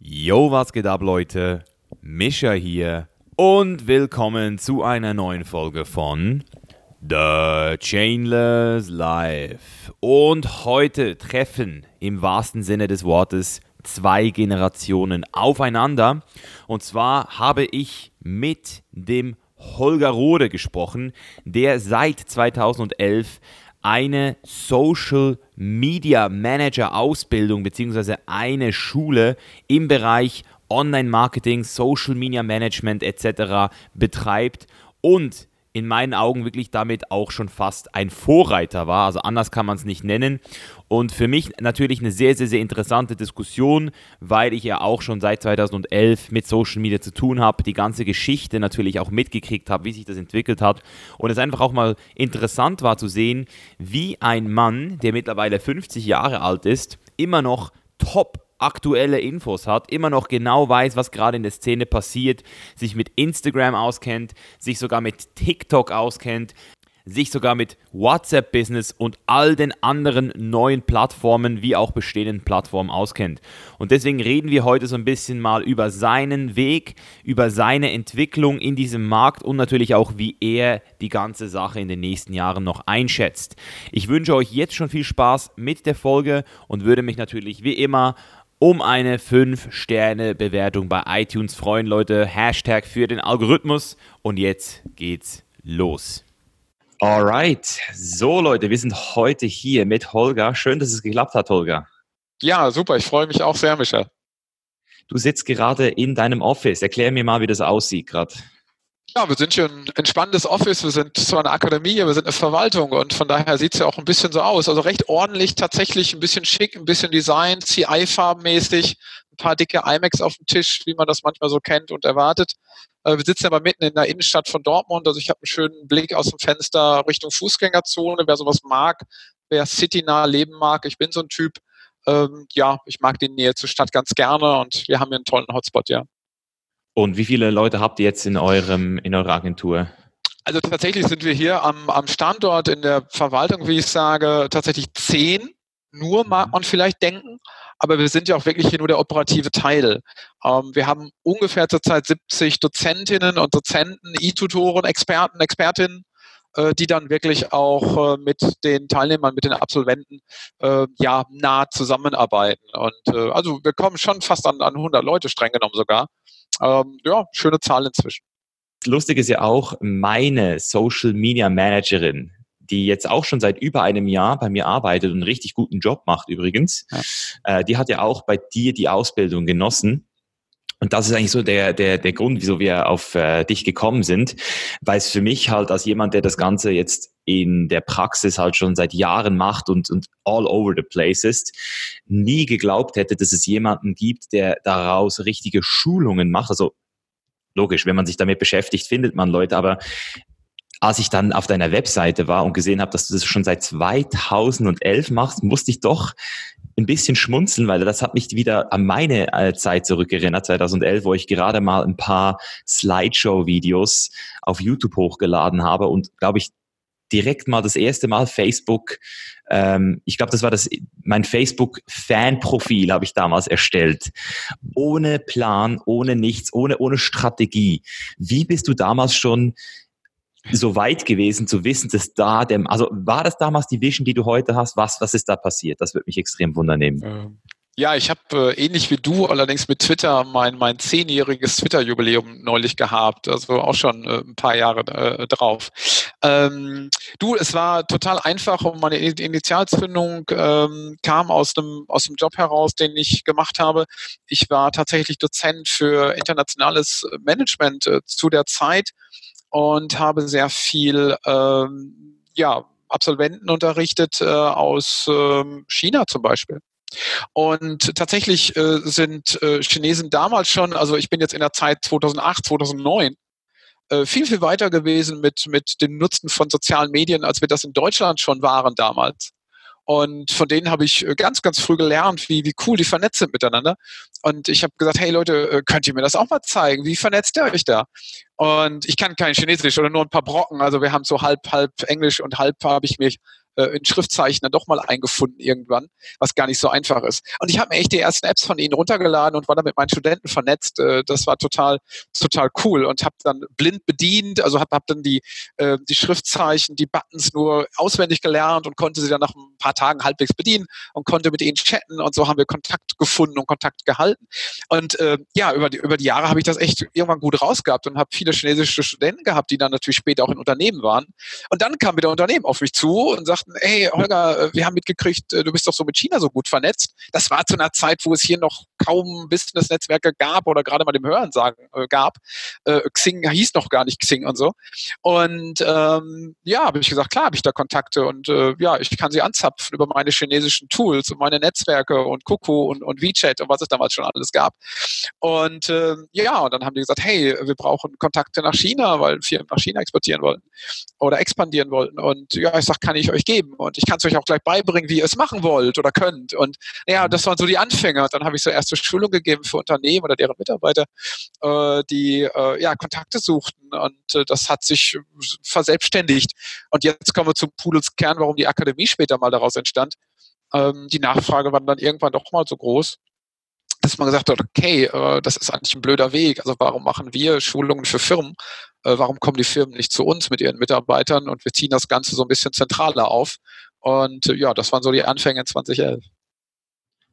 Yo, was geht ab, Leute? Mischa hier und willkommen zu einer neuen Folge von The Chainless Life. Und heute treffen im wahrsten Sinne des Wortes zwei Generationen aufeinander. Und zwar habe ich mit dem Holger Rode gesprochen, der seit 2011 eine Social Media Manager Ausbildung bzw. eine Schule im Bereich Online-Marketing, Social Media Management etc. betreibt und in meinen Augen wirklich damit auch schon fast ein Vorreiter war. Also anders kann man es nicht nennen. Und für mich natürlich eine sehr, sehr, sehr interessante Diskussion, weil ich ja auch schon seit 2011 mit Social Media zu tun habe, die ganze Geschichte natürlich auch mitgekriegt habe, wie sich das entwickelt hat. Und es einfach auch mal interessant war zu sehen, wie ein Mann, der mittlerweile 50 Jahre alt ist, immer noch top aktuelle Infos hat, immer noch genau weiß, was gerade in der Szene passiert, sich mit Instagram auskennt, sich sogar mit TikTok auskennt, sich sogar mit WhatsApp-Business und all den anderen neuen Plattformen wie auch bestehenden Plattformen auskennt. Und deswegen reden wir heute so ein bisschen mal über seinen Weg, über seine Entwicklung in diesem Markt und natürlich auch, wie er die ganze Sache in den nächsten Jahren noch einschätzt. Ich wünsche euch jetzt schon viel Spaß mit der Folge und würde mich natürlich wie immer um eine 5-Sterne-Bewertung bei iTunes freuen, Leute. Hashtag für den Algorithmus. Und jetzt geht's los. Alright. So, Leute, wir sind heute hier mit Holger. Schön, dass es geklappt hat, Holger. Ja, super. Ich freue mich auch sehr, Michael. Du sitzt gerade in deinem Office. Erklär mir mal, wie das aussieht gerade. Ja, wir sind hier ein entspanntes Office, wir sind zwar eine Akademie, wir sind eine Verwaltung und von daher sieht es ja auch ein bisschen so aus. Also recht ordentlich, tatsächlich ein bisschen schick, ein bisschen Design, CI-farbenmäßig, ein paar dicke iMacs auf dem Tisch, wie man das manchmal so kennt und erwartet. Äh, wir sitzen aber mitten in der Innenstadt von Dortmund, also ich habe einen schönen Blick aus dem Fenster Richtung Fußgängerzone, wer sowas mag, wer citynah leben mag. Ich bin so ein Typ, ähm, ja, ich mag die Nähe zur Stadt ganz gerne und wir haben hier einen tollen Hotspot, ja. Und wie viele Leute habt ihr jetzt in eurem, in eurer Agentur? Also tatsächlich sind wir hier am, am Standort in der Verwaltung, wie ich sage, tatsächlich zehn. Nur mag mhm. man vielleicht denken, aber wir sind ja auch wirklich hier nur der operative Teil. Ähm, wir haben ungefähr zurzeit 70 Dozentinnen und Dozenten, E-Tutoren, Experten, Expertinnen, äh, die dann wirklich auch äh, mit den Teilnehmern, mit den Absolventen äh, ja nah zusammenarbeiten. Und äh, also wir kommen schon fast an, an 100 Leute streng genommen sogar ähm, ja, schöne Zahl inzwischen. Lustig ist ja auch, meine Social Media Managerin, die jetzt auch schon seit über einem Jahr bei mir arbeitet und einen richtig guten Job macht übrigens, ja. äh, die hat ja auch bei dir die Ausbildung genossen. Und das ist eigentlich so der, der, der Grund, wieso wir auf äh, dich gekommen sind, weil es für mich halt als jemand, der das Ganze jetzt in der Praxis halt schon seit Jahren macht und, und all over the place ist, nie geglaubt hätte, dass es jemanden gibt, der daraus richtige Schulungen macht. Also logisch, wenn man sich damit beschäftigt, findet man Leute, aber als ich dann auf deiner Webseite war und gesehen habe, dass du das schon seit 2011 machst, musste ich doch ein bisschen schmunzeln, weil das hat mich wieder an meine äh, Zeit zurückerinnert, 2011, wo ich gerade mal ein paar Slideshow-Videos auf YouTube hochgeladen habe und, glaube ich, direkt mal das erste Mal Facebook, ähm, ich glaube, das war das, mein Facebook-Fan-Profil habe ich damals erstellt. Ohne Plan, ohne nichts, ohne, ohne Strategie. Wie bist du damals schon so weit gewesen zu wissen, dass da dem, also war das damals die Vision, die du heute hast? Was, was ist da passiert? Das würde mich extrem wundern nehmen. Ähm, ja, ich habe äh, ähnlich wie du allerdings mit Twitter mein mein zehnjähriges Twitter-Jubiläum neulich gehabt, also auch schon äh, ein paar Jahre äh, drauf. Ähm, du, es war total einfach und meine Initialzündung ähm, kam aus dem aus dem Job heraus, den ich gemacht habe. Ich war tatsächlich Dozent für internationales Management äh, zu der Zeit und habe sehr viel ähm, ja, Absolventen unterrichtet äh, aus ähm, China zum Beispiel. Und tatsächlich äh, sind äh, Chinesen damals schon, also ich bin jetzt in der Zeit 2008, 2009, äh, viel, viel weiter gewesen mit, mit dem Nutzen von sozialen Medien, als wir das in Deutschland schon waren damals. Und von denen habe ich äh, ganz, ganz früh gelernt, wie, wie cool die vernetzt sind miteinander. Und ich habe gesagt, hey Leute, äh, könnt ihr mir das auch mal zeigen? Wie vernetzt ihr euch da? Und ich kann kein Chinesisch oder nur ein paar Brocken. Also wir haben so halb, halb Englisch und halb habe ich mich äh, in Schriftzeichen dann doch mal eingefunden irgendwann, was gar nicht so einfach ist. Und ich habe mir echt die ersten Apps von ihnen runtergeladen und war dann mit meinen Studenten vernetzt. Äh, das war total, total cool und habe dann blind bedient, also habe hab dann die, äh, die Schriftzeichen, die Buttons nur auswendig gelernt und konnte sie dann nach ein paar Tagen halbwegs bedienen und konnte mit ihnen chatten und so haben wir Kontakt gefunden und Kontakt gehalten. Und äh, ja, über die, über die Jahre habe ich das echt irgendwann gut rausgehabt und habe viele chinesische Studenten gehabt, die dann natürlich später auch in Unternehmen waren. Und dann kam wieder Unternehmen auf mich zu und sagten, hey Holger, äh, wir haben mitgekriegt, äh, du bist doch so mit China so gut vernetzt. Das war zu einer Zeit, wo es hier noch kaum Business-Netzwerke gab oder gerade mal dem Hören sagen äh, gab. Xing hieß noch gar nicht Xing und so. Und ähm, ja, habe ich gesagt, klar habe ich da Kontakte und äh, ja, ich kann sie anzapfen über meine chinesischen Tools und meine Netzwerke und Kuku und, und WeChat und was es damals schon alles gab. Und äh, ja, und dann haben die gesagt, hey, wir brauchen Kontakte nach China, weil Firmen nach China exportieren wollten oder expandieren wollten. Und ja, ich sag, kann ich euch geben. Und ich kann es euch auch gleich beibringen, wie ihr es machen wollt oder könnt. Und ja, das waren so die Anfänge. Und dann habe ich so erste Schulung gegeben für Unternehmen oder deren Mitarbeiter, äh, die äh, ja Kontakte suchten. Und äh, das hat sich verselbstständigt. Und jetzt kommen wir zum Pudels Kern, warum die Akademie später mal daraus entstand. Ähm, die Nachfrage war dann irgendwann doch mal so groß, dass man gesagt hat, okay, äh, das ist eigentlich ein blöder Weg. Also warum machen wir Schulungen für Firmen? Äh, warum kommen die Firmen nicht zu uns mit ihren Mitarbeitern und wir ziehen das Ganze so ein bisschen zentraler auf? Und äh, ja, das waren so die Anfänge in 2011.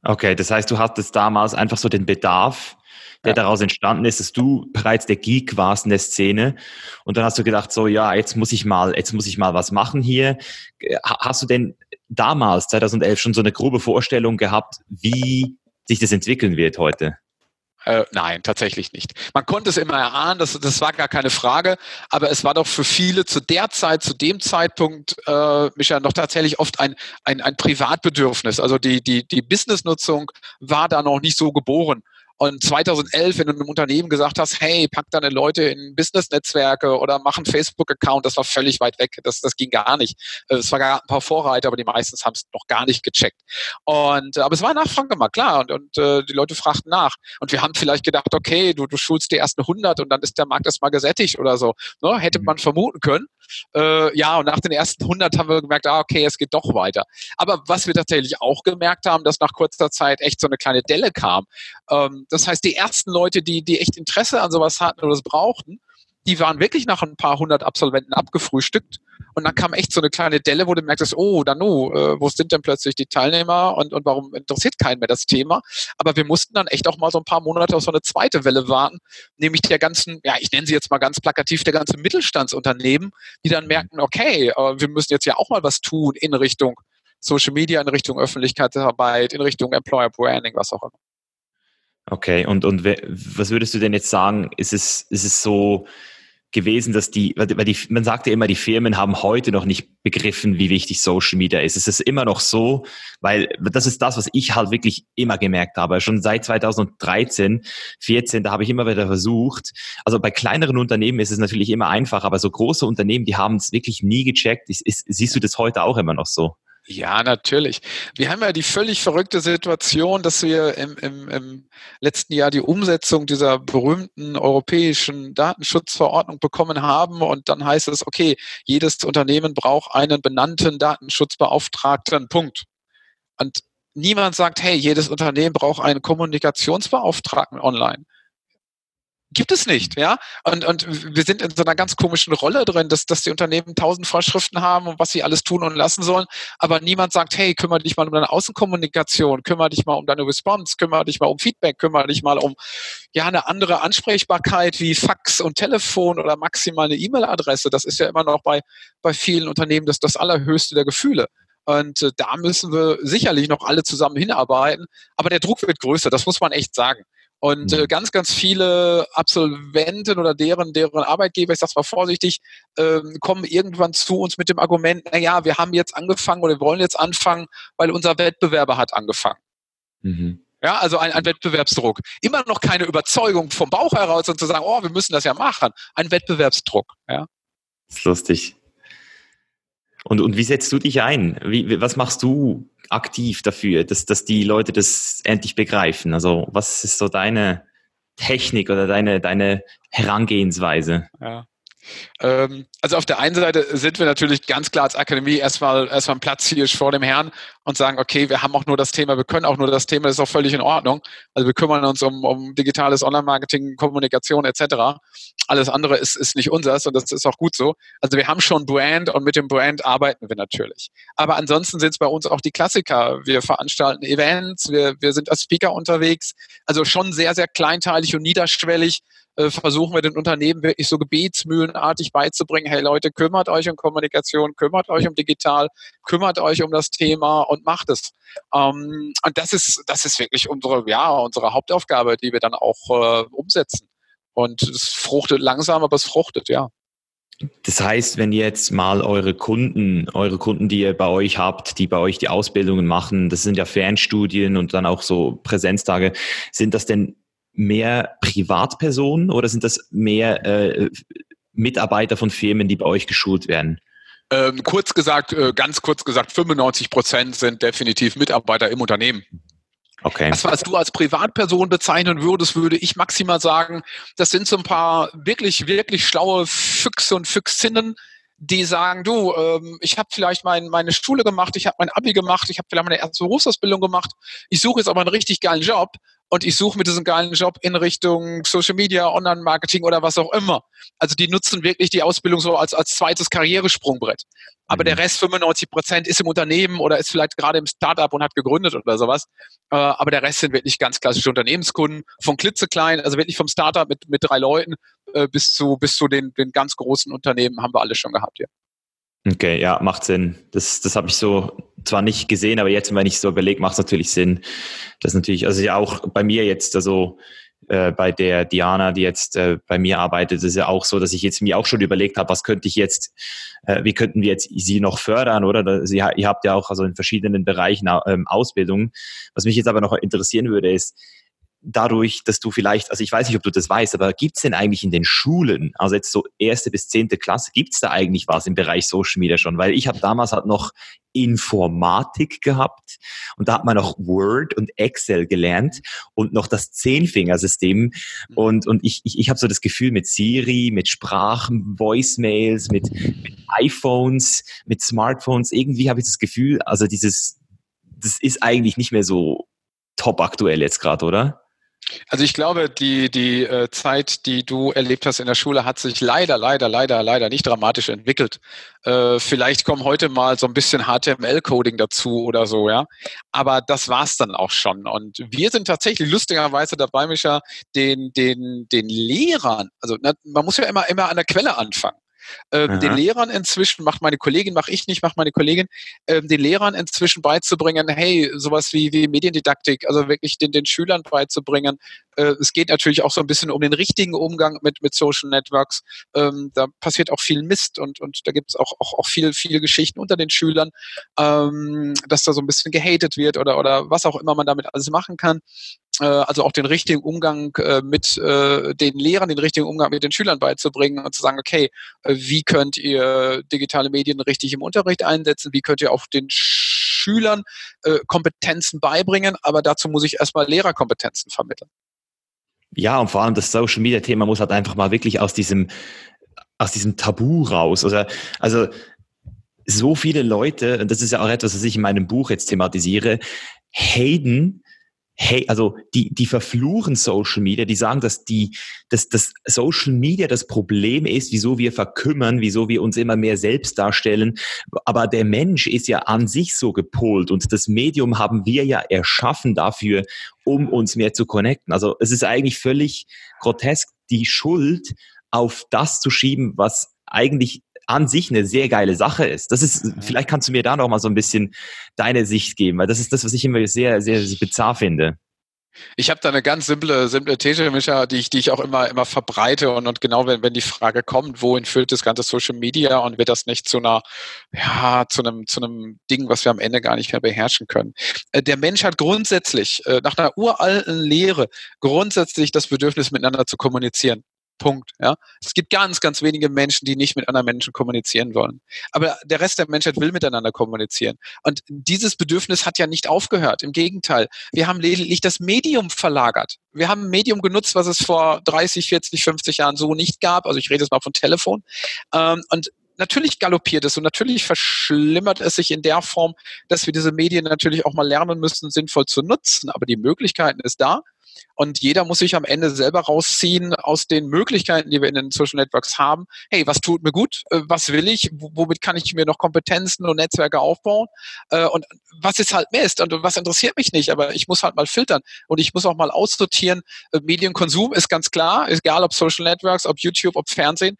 Okay, das heißt, du hattest damals einfach so den Bedarf, der ja. daraus entstanden ist, dass du bereits der Geek warst in der Szene und dann hast du gedacht, so ja, jetzt muss ich mal, jetzt muss ich mal was machen hier. Hast du denn damals 2011 schon so eine grobe Vorstellung gehabt, wie sich das entwickeln wird heute? Äh, nein, tatsächlich nicht. Man konnte es immer erahnen, das, das war gar keine Frage, aber es war doch für viele zu der Zeit, zu dem Zeitpunkt, äh, Micha, noch tatsächlich oft ein, ein, ein Privatbedürfnis. Also die, die, die Businessnutzung war da noch nicht so geboren. Und 2011, wenn du einem Unternehmen gesagt hast, hey, pack deine Leute in Business-Netzwerke oder mach einen Facebook-Account, das war völlig weit weg. Das, das ging gar nicht. Äh, es war gar ein paar Vorreiter, aber die meisten haben es noch gar nicht gecheckt. Und, äh, aber es war Nachfrage mal, klar. Und, und äh, die Leute fragten nach. Und wir haben vielleicht gedacht, okay, du, du schulst die ersten 100 und dann ist der Markt erstmal gesättigt oder so. Ne? Hätte mhm. man vermuten können. Äh, ja, und nach den ersten 100 haben wir gemerkt, ah, okay, es geht doch weiter. Aber was wir tatsächlich auch gemerkt haben, dass nach kurzer Zeit echt so eine kleine Delle kam. Ähm, das heißt, die ersten Leute, die, die echt Interesse an sowas hatten oder es brauchten, die waren wirklich nach ein paar hundert Absolventen abgefrühstückt. Und dann kam echt so eine kleine Delle, wo du merkst, oh, Danu, äh, wo sind denn plötzlich die Teilnehmer und, und warum interessiert keinen mehr das Thema? Aber wir mussten dann echt auch mal so ein paar Monate auf so eine zweite Welle warten, nämlich der ganzen, ja, ich nenne sie jetzt mal ganz plakativ, der ganze Mittelstandsunternehmen, die dann merken, okay, äh, wir müssen jetzt ja auch mal was tun in Richtung Social Media, in Richtung Öffentlichkeitsarbeit, in Richtung Employer Branding, was auch immer. Okay, und, und was würdest du denn jetzt sagen? Ist es, ist es so, gewesen, dass die, weil die, man sagt ja immer, die Firmen haben heute noch nicht begriffen, wie wichtig Social Media ist. Es ist immer noch so, weil das ist das, was ich halt wirklich immer gemerkt habe. Schon seit 2013, 14, da habe ich immer wieder versucht. Also bei kleineren Unternehmen ist es natürlich immer einfach, aber so große Unternehmen, die haben es wirklich nie gecheckt. Ist, ist, siehst du das heute auch immer noch so? Ja, natürlich. Wir haben ja die völlig verrückte Situation, dass wir im, im, im letzten Jahr die Umsetzung dieser berühmten europäischen Datenschutzverordnung bekommen haben. Und dann heißt es, okay, jedes Unternehmen braucht einen benannten Datenschutzbeauftragten. Punkt. Und niemand sagt, hey, jedes Unternehmen braucht einen Kommunikationsbeauftragten online gibt es nicht, ja. Und, und wir sind in so einer ganz komischen Rolle drin, dass, dass die Unternehmen tausend Vorschriften haben und was sie alles tun und lassen sollen, aber niemand sagt, hey, kümmere dich mal um deine Außenkommunikation, kümmere dich mal um deine Response, kümmere dich mal um Feedback, kümmere dich mal um ja eine andere Ansprechbarkeit wie Fax und Telefon oder maximal eine E-Mail-Adresse. Das ist ja immer noch bei, bei vielen Unternehmen das, das allerhöchste der Gefühle. Und äh, da müssen wir sicherlich noch alle zusammen hinarbeiten. Aber der Druck wird größer, das muss man echt sagen. Und äh, mhm. ganz, ganz viele Absolventen oder deren, deren Arbeitgeber, ich sag's mal vorsichtig, ähm, kommen irgendwann zu uns mit dem Argument, na ja, wir haben jetzt angefangen oder wir wollen jetzt anfangen, weil unser Wettbewerber hat angefangen. Mhm. Ja, also ein, ein Wettbewerbsdruck. Immer noch keine Überzeugung vom Bauch heraus und zu sagen, oh, wir müssen das ja machen. Ein Wettbewerbsdruck. Ja. Das ist lustig. Und, und wie setzt du dich ein? Wie, was machst du aktiv dafür, dass, dass die Leute das endlich begreifen? Also was ist so deine Technik oder deine, deine Herangehensweise? Ja. Ähm, also auf der einen Seite sind wir natürlich ganz klar als Akademie erstmal erstmal ein Platz hier vor dem Herrn und sagen, okay, wir haben auch nur das Thema, wir können auch nur das Thema, das ist auch völlig in Ordnung. Also wir kümmern uns um, um digitales Online-Marketing, Kommunikation etc. Alles andere ist, ist nicht unseres und das ist auch gut so. Also wir haben schon Brand und mit dem Brand arbeiten wir natürlich. Aber ansonsten sind es bei uns auch die Klassiker. Wir veranstalten Events, wir, wir sind als Speaker unterwegs. Also schon sehr, sehr kleinteilig und niederschwellig äh, versuchen wir den Unternehmen wirklich so gebetsmühlenartig beizubringen, hey Leute, kümmert euch um Kommunikation, kümmert euch um digital, kümmert euch um das Thema und macht es. Ähm, und das ist, das ist wirklich unsere, ja, unsere Hauptaufgabe, die wir dann auch äh, umsetzen. Und es fruchtet langsam, aber es fruchtet, ja. Das heißt, wenn jetzt mal eure Kunden, eure Kunden, die ihr bei euch habt, die bei euch die Ausbildungen machen, das sind ja Fernstudien und dann auch so Präsenztage, sind das denn mehr Privatpersonen oder sind das mehr äh, Mitarbeiter von Firmen, die bei euch geschult werden? Ähm, kurz gesagt, äh, ganz kurz gesagt, 95 Prozent sind definitiv Mitarbeiter im Unternehmen. Okay. Das, was du als Privatperson bezeichnen würdest, würde ich maximal sagen, das sind so ein paar wirklich, wirklich schlaue Füchse und Füchsinnen, die sagen, du, ähm, ich habe vielleicht mein, meine Schule gemacht, ich habe mein Abi gemacht, ich habe vielleicht meine erste Berufsausbildung gemacht, ich suche jetzt aber einen richtig geilen Job und ich suche mit diesem geilen Job in Richtung Social Media, Online-Marketing oder was auch immer. Also die nutzen wirklich die Ausbildung so als, als zweites Karrieresprungbrett. Aber mhm. der Rest, 95 Prozent, ist im Unternehmen oder ist vielleicht gerade im Startup und hat gegründet oder sowas. Äh, aber der Rest sind wirklich ganz klassische Unternehmenskunden, von klitzeklein, also wirklich vom Startup mit, mit drei Leuten äh, bis zu, bis zu den, den ganz großen Unternehmen haben wir alle schon gehabt, ja. Okay, ja, macht Sinn. Das, das habe ich so zwar nicht gesehen, aber jetzt, wenn ich so überlege, macht es natürlich Sinn. Das ist natürlich, also ja auch bei mir jetzt, also äh, bei der Diana, die jetzt äh, bei mir arbeitet, ist ja auch so, dass ich jetzt mir auch schon überlegt habe, was könnte ich jetzt, äh, wie könnten wir jetzt sie noch fördern, oder? Sie, ihr habt ja auch also in verschiedenen Bereichen ähm, Ausbildung. Was mich jetzt aber noch interessieren würde, ist, dadurch, dass du vielleicht, also ich weiß nicht, ob du das weißt, aber gibt es denn eigentlich in den Schulen, also jetzt so erste bis zehnte Klasse, gibt es da eigentlich was im Bereich Social Media schon? Weil ich habe damals halt noch Informatik gehabt und da hat man noch Word und Excel gelernt und noch das Zehnfingersystem mhm. und, und ich, ich, ich habe so das Gefühl mit Siri, mit Sprachen, Voicemails, mit, mit iPhones, mit Smartphones, irgendwie habe ich das Gefühl, also dieses, das ist eigentlich nicht mehr so top aktuell jetzt gerade, oder? Also ich glaube, die, die äh, Zeit, die du erlebt hast in der Schule, hat sich leider, leider, leider, leider nicht dramatisch entwickelt. Äh, vielleicht kommen heute mal so ein bisschen HTML-Coding dazu oder so, ja. Aber das war's dann auch schon. Und wir sind tatsächlich lustigerweise dabei, Micha, den, den, den Lehrern, also man muss ja immer, immer an der Quelle anfangen ähm, den Lehrern inzwischen, macht meine Kollegin, mache ich nicht, macht meine Kollegin, ähm, den Lehrern inzwischen beizubringen, hey, sowas wie, wie Mediendidaktik, also wirklich den, den Schülern beizubringen. Äh, es geht natürlich auch so ein bisschen um den richtigen Umgang mit, mit Social Networks. Ähm, da passiert auch viel Mist und, und da gibt es auch, auch, auch viel, viele Geschichten unter den Schülern, ähm, dass da so ein bisschen gehatet wird oder, oder was auch immer man damit alles machen kann. Äh, also auch den richtigen Umgang äh, mit äh, den Lehrern, den richtigen Umgang mit den Schülern beizubringen und zu sagen, okay, wie könnt ihr digitale Medien richtig im Unterricht einsetzen, wie könnt ihr auch den Schülern Kompetenzen beibringen, aber dazu muss ich erstmal Lehrerkompetenzen vermitteln. Ja, und vor allem das Social Media Thema muss halt einfach mal wirklich aus diesem, aus diesem Tabu raus. Also, also so viele Leute, und das ist ja auch etwas, was ich in meinem Buch jetzt thematisiere, Hayden hey, also die, die verfluchen Social Media, die sagen, dass die, dass das Social Media das Problem ist, wieso wir verkümmern, wieso wir uns immer mehr selbst darstellen. Aber der Mensch ist ja an sich so gepolt und das Medium haben wir ja erschaffen dafür, um uns mehr zu connecten. Also es ist eigentlich völlig grotesk, die Schuld auf das zu schieben, was eigentlich an sich eine sehr geile Sache ist. Das ist, vielleicht kannst du mir da noch mal so ein bisschen deine Sicht geben, weil das ist das, was ich immer sehr, sehr bizarr finde. Ich habe da eine ganz simple, simple These, Micha, die ich, die ich auch immer, immer verbreite und, und genau wenn, wenn die Frage kommt, wohin führt das ganze Social Media und wird das nicht zu einer, ja, zu einem, zu einem Ding, was wir am Ende gar nicht mehr beherrschen können. Äh, der Mensch hat grundsätzlich, äh, nach einer uralten Lehre, grundsätzlich das Bedürfnis, miteinander zu kommunizieren. Punkt. Ja, es gibt ganz, ganz wenige Menschen, die nicht mit anderen Menschen kommunizieren wollen. Aber der Rest der Menschheit will miteinander kommunizieren. Und dieses Bedürfnis hat ja nicht aufgehört. Im Gegenteil, wir haben lediglich das Medium verlagert. Wir haben ein Medium genutzt, was es vor 30, 40, 50 Jahren so nicht gab. Also ich rede jetzt mal von Telefon. Ähm, und natürlich galoppiert es und natürlich verschlimmert es sich in der Form, dass wir diese Medien natürlich auch mal lernen müssen, sinnvoll zu nutzen. Aber die Möglichkeiten ist da. Und jeder muss sich am Ende selber rausziehen aus den Möglichkeiten, die wir in den Social Networks haben. Hey, was tut mir gut? Äh, was will ich? Womit kann ich mir noch Kompetenzen und Netzwerke aufbauen? Äh, und was ist halt Mist? Und was interessiert mich nicht? Aber ich muss halt mal filtern und ich muss auch mal aussortieren. Äh, Medienkonsum ist ganz klar, egal ob Social Networks, ob YouTube, ob Fernsehen.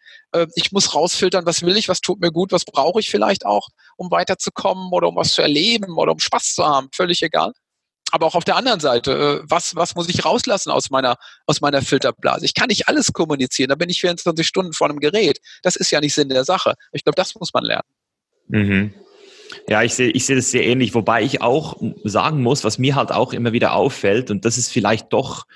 Ich muss rausfiltern, was will ich, was tut mir gut, was brauche ich vielleicht auch, um weiterzukommen oder um was zu erleben oder um Spaß zu haben. Völlig egal aber auch auf der anderen Seite, äh, was, was muss ich rauslassen aus meiner, aus meiner Filterblase? Ich kann nicht alles kommunizieren, da bin ich 24 Stunden vor einem Gerät. Das ist ja nicht Sinn der Sache. Ich glaube, das muss man lernen. Mhm. Ja, ich sehe ich sehe das sehr ähnlich, wobei ich auch sagen muss, was mir halt auch immer wieder auffällt, und das ist vielleicht doch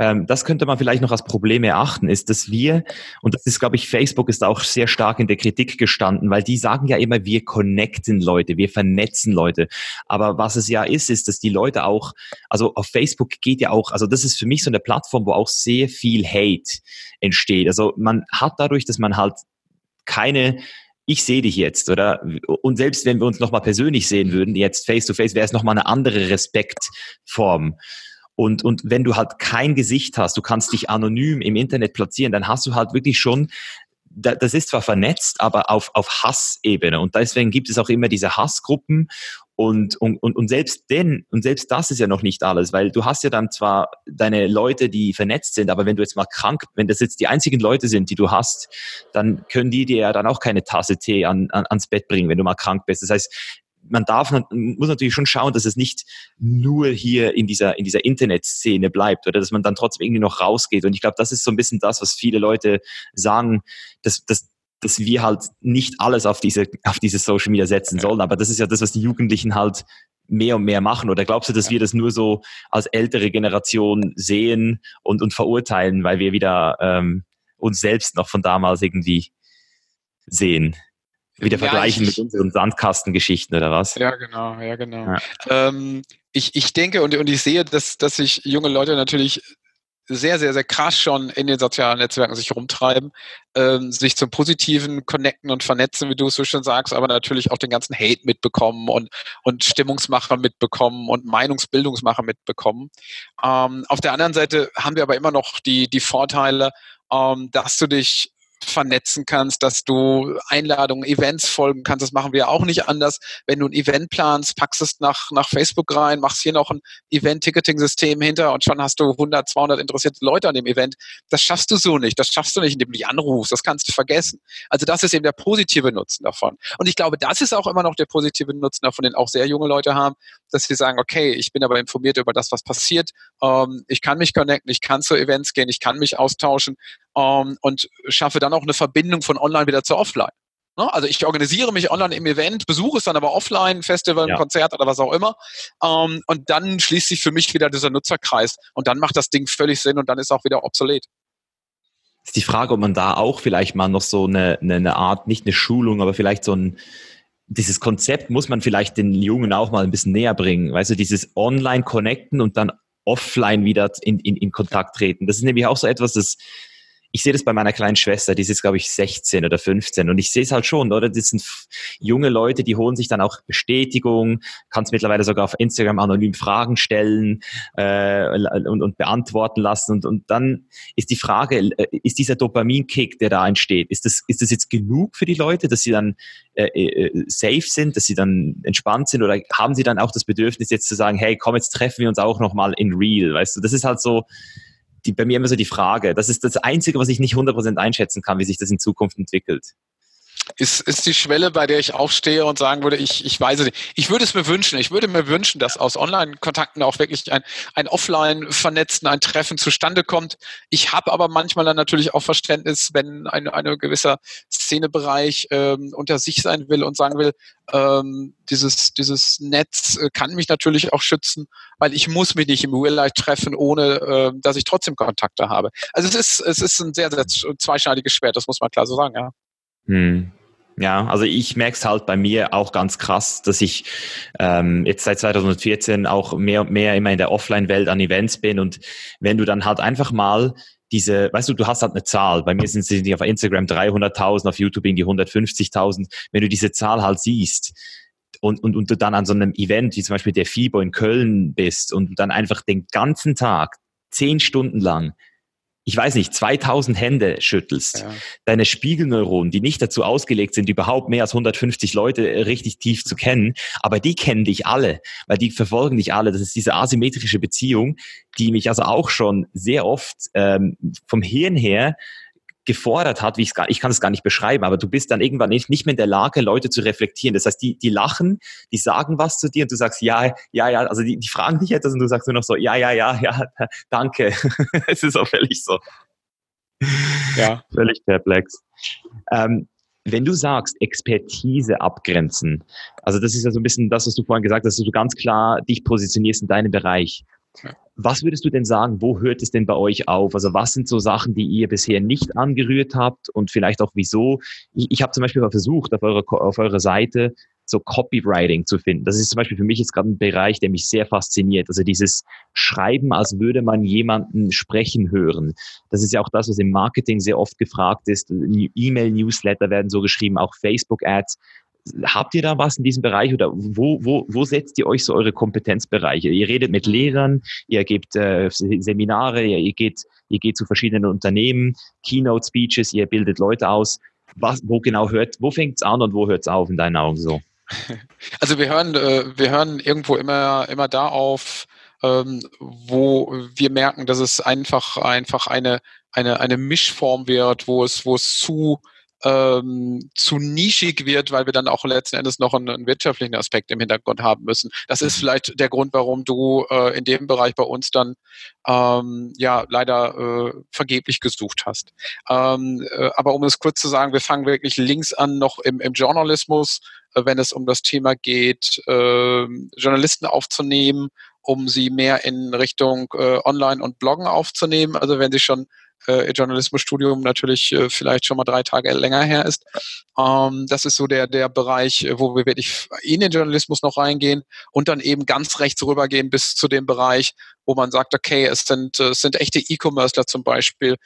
ähm, das könnte man vielleicht noch als Problem erachten, ist, dass wir, und das ist, glaube ich, Facebook ist auch sehr stark in der Kritik gestanden, weil die sagen ja immer, wir connecten Leute, wir vernetzen Leute. Aber was es ja ist, ist, dass die Leute auch, also auf Facebook geht ja auch, also das ist für mich so eine Plattform, wo auch sehr viel Hate entsteht. Also man hat dadurch, dass man halt keine ich sehe dich jetzt, oder? Und selbst wenn wir uns nochmal persönlich sehen würden, jetzt face to face, wäre es nochmal eine andere Respektform. Und, und wenn du halt kein Gesicht hast, du kannst dich anonym im Internet platzieren, dann hast du halt wirklich schon das ist zwar vernetzt, aber auf, auf Hassebene. Und deswegen gibt es auch immer diese Hassgruppen. Und, und, und selbst denn, und selbst das ist ja noch nicht alles, weil du hast ja dann zwar deine Leute, die vernetzt sind, aber wenn du jetzt mal krank, wenn das jetzt die einzigen Leute sind, die du hast, dann können die dir ja dann auch keine Tasse Tee an, an, ans Bett bringen, wenn du mal krank bist. Das heißt, man darf, muss natürlich schon schauen, dass es nicht nur hier in dieser, in dieser Internetszene bleibt oder dass man dann trotzdem irgendwie noch rausgeht. Und ich glaube, das ist so ein bisschen das, was viele Leute sagen, dass, dass, dass wir halt nicht alles auf diese, auf diese Social Media setzen sollen. Aber das ist ja das, was die Jugendlichen halt mehr und mehr machen? Oder glaubst du, dass wir das nur so als ältere Generation sehen und, und verurteilen, weil wir wieder ähm, uns selbst noch von damals irgendwie sehen? Wieder vergleichen ich, mit unseren Sandkastengeschichten oder was? Ja, genau, ja, genau. Ja. Ähm, ich, ich denke und, und ich sehe, dass, dass sich junge Leute natürlich sehr, sehr, sehr krass schon in den sozialen Netzwerken sich rumtreiben, ähm, sich zum Positiven connecten und vernetzen, wie du es so schön sagst, aber natürlich auch den ganzen Hate mitbekommen und, und Stimmungsmacher mitbekommen und Meinungsbildungsmacher mitbekommen. Ähm, auf der anderen Seite haben wir aber immer noch die, die Vorteile, ähm, dass du dich vernetzen kannst, dass du Einladungen, Events folgen kannst. Das machen wir auch nicht anders. Wenn du ein Event planst, packst es nach, nach Facebook rein, machst hier noch ein Event-Ticketing-System hinter und schon hast du 100, 200 interessierte Leute an dem Event. Das schaffst du so nicht. Das schaffst du nicht, indem du dich anrufst. Das kannst du vergessen. Also das ist eben der positive Nutzen davon. Und ich glaube, das ist auch immer noch der positive Nutzen davon, den auch sehr junge Leute haben, dass sie sagen, okay, ich bin aber informiert über das, was passiert. Ähm, ich kann mich connecten, ich kann zu Events gehen, ich kann mich austauschen ähm, und schaffe dann auch eine Verbindung von online wieder zu offline. Ne? Also ich organisiere mich online im Event, besuche es dann aber offline, Festival, ja. Konzert oder was auch immer. Ähm, und dann schließt sich für mich wieder dieser Nutzerkreis. Und dann macht das Ding völlig Sinn und dann ist auch wieder obsolet ist die Frage, ob man da auch vielleicht mal noch so eine, eine, eine Art, nicht eine Schulung, aber vielleicht so ein, dieses Konzept muss man vielleicht den Jungen auch mal ein bisschen näher bringen. Weißt du, dieses Online-Connecten und dann offline wieder in, in, in Kontakt treten. Das ist nämlich auch so etwas, das ich sehe das bei meiner kleinen Schwester, die ist jetzt, glaube ich, 16 oder 15 und ich sehe es halt schon, oder? Das sind junge Leute, die holen sich dann auch Bestätigung, kannst mittlerweile sogar auf Instagram anonym Fragen stellen äh, und, und beantworten lassen und, und dann ist die Frage, äh, ist dieser Dopaminkick, der da entsteht, ist das, ist das jetzt genug für die Leute, dass sie dann äh, äh, safe sind, dass sie dann entspannt sind oder haben sie dann auch das Bedürfnis jetzt zu sagen, hey, komm, jetzt treffen wir uns auch nochmal in real, weißt du? Das ist halt so, die, bei mir immer so die Frage. Das ist das Einzige, was ich nicht 100% einschätzen kann, wie sich das in Zukunft entwickelt. Ist, ist die Schwelle, bei der ich aufstehe und sagen würde, ich, ich weiß es nicht. Ich würde es mir wünschen. Ich würde mir wünschen, dass aus Online-Kontakten auch wirklich ein, ein Offline-Vernetzen, ein Treffen zustande kommt. Ich habe aber manchmal dann natürlich auch Verständnis, wenn ein, ein gewisser Szenebereich ähm, unter sich sein will und sagen will, ähm, dieses, dieses Netz äh, kann mich natürlich auch schützen, weil ich muss mich nicht im Real Life treffen, ohne äh, dass ich trotzdem Kontakte habe. Also es ist, es ist ein sehr, sehr zweischneidiges Schwert, das muss man klar so sagen, ja. Hm. Ja, also ich merke es halt bei mir auch ganz krass, dass ich ähm, jetzt seit 2014 auch mehr und mehr immer in der Offline-Welt an Events bin und wenn du dann halt einfach mal diese, weißt du, du hast halt eine Zahl. Bei mir sind sie auf Instagram 300.000, auf YouTube irgendwie 150.000. Wenn du diese Zahl halt siehst und, und, und du dann an so einem Event wie zum Beispiel der FIBO in Köln bist und dann einfach den ganzen Tag, zehn Stunden lang ich weiß nicht, 2000 Hände schüttelst, ja. deine Spiegelneuronen, die nicht dazu ausgelegt sind, überhaupt mehr als 150 Leute richtig tief zu kennen, aber die kennen dich alle, weil die verfolgen dich alle. Das ist diese asymmetrische Beziehung, die mich also auch schon sehr oft ähm, vom Hirn her gefordert hat, wie ich gar, ich kann es gar nicht beschreiben, aber du bist dann irgendwann nicht, nicht mehr in der Lage, Leute zu reflektieren. Das heißt, die, die lachen, die sagen was zu dir und du sagst, ja, ja, ja, also die, die fragen dich etwas und du sagst nur noch so, ja, ja, ja, ja, danke. es ist auch völlig so. Ja. Völlig perplex. Ähm, wenn du sagst, Expertise abgrenzen, also das ist ja so ein bisschen das, was du vorhin gesagt hast, dass du ganz klar dich positionierst in deinem Bereich. Was würdest du denn sagen, wo hört es denn bei euch auf? Also was sind so Sachen, die ihr bisher nicht angerührt habt und vielleicht auch wieso? Ich, ich habe zum Beispiel mal versucht, auf eurer, auf eurer Seite so Copywriting zu finden. Das ist zum Beispiel für mich jetzt gerade ein Bereich, der mich sehr fasziniert. Also dieses Schreiben, als würde man jemanden sprechen hören. Das ist ja auch das, was im Marketing sehr oft gefragt ist. E-Mail-Newsletter werden so geschrieben, auch Facebook-Ads. Habt ihr da was in diesem Bereich oder wo, wo, wo setzt ihr euch so eure Kompetenzbereiche? Ihr redet mit Lehrern, ihr gebt äh, Seminare, ihr, geht, ihr geht zu verschiedenen Unternehmen, Keynote Speeches, ihr bildet Leute aus. Was, wo genau hört, wo fängt's an und wo hört's auf in deinen Augen so? Also wir hören, äh, wir hören irgendwo immer, immer da auf, ähm, wo wir merken, dass es einfach, einfach eine, eine, eine Mischform wird, wo es, wo es zu ähm, zu nischig wird, weil wir dann auch letzten Endes noch einen, einen, wirtschaftlichen Aspekt im Hintergrund haben müssen. Das ist mhm. vielleicht der Grund, warum du äh, in dem Bereich bei uns dann ähm, ja leider äh, vergeblich gesucht hast. Ähm, äh, aber um es kurz zu sagen, wir fangen wirklich links an, noch im, im Journalismus, äh, wenn es um das Thema geht, äh, Journalisten aufzunehmen, um sie mehr in Richtung äh, Online und Bloggen aufzunehmen. Also wenn sie schon äh, Journalismusstudium natürlich äh, vielleicht schon mal drei Tage länger her ist. Ähm, das ist so der, der Bereich, äh, wo wir wirklich in den Journalismus noch reingehen und dann eben ganz rechts rübergehen bis zu dem Bereich, wo man sagt, okay, es sind, äh, es sind echte E-Commercer zum Beispiel,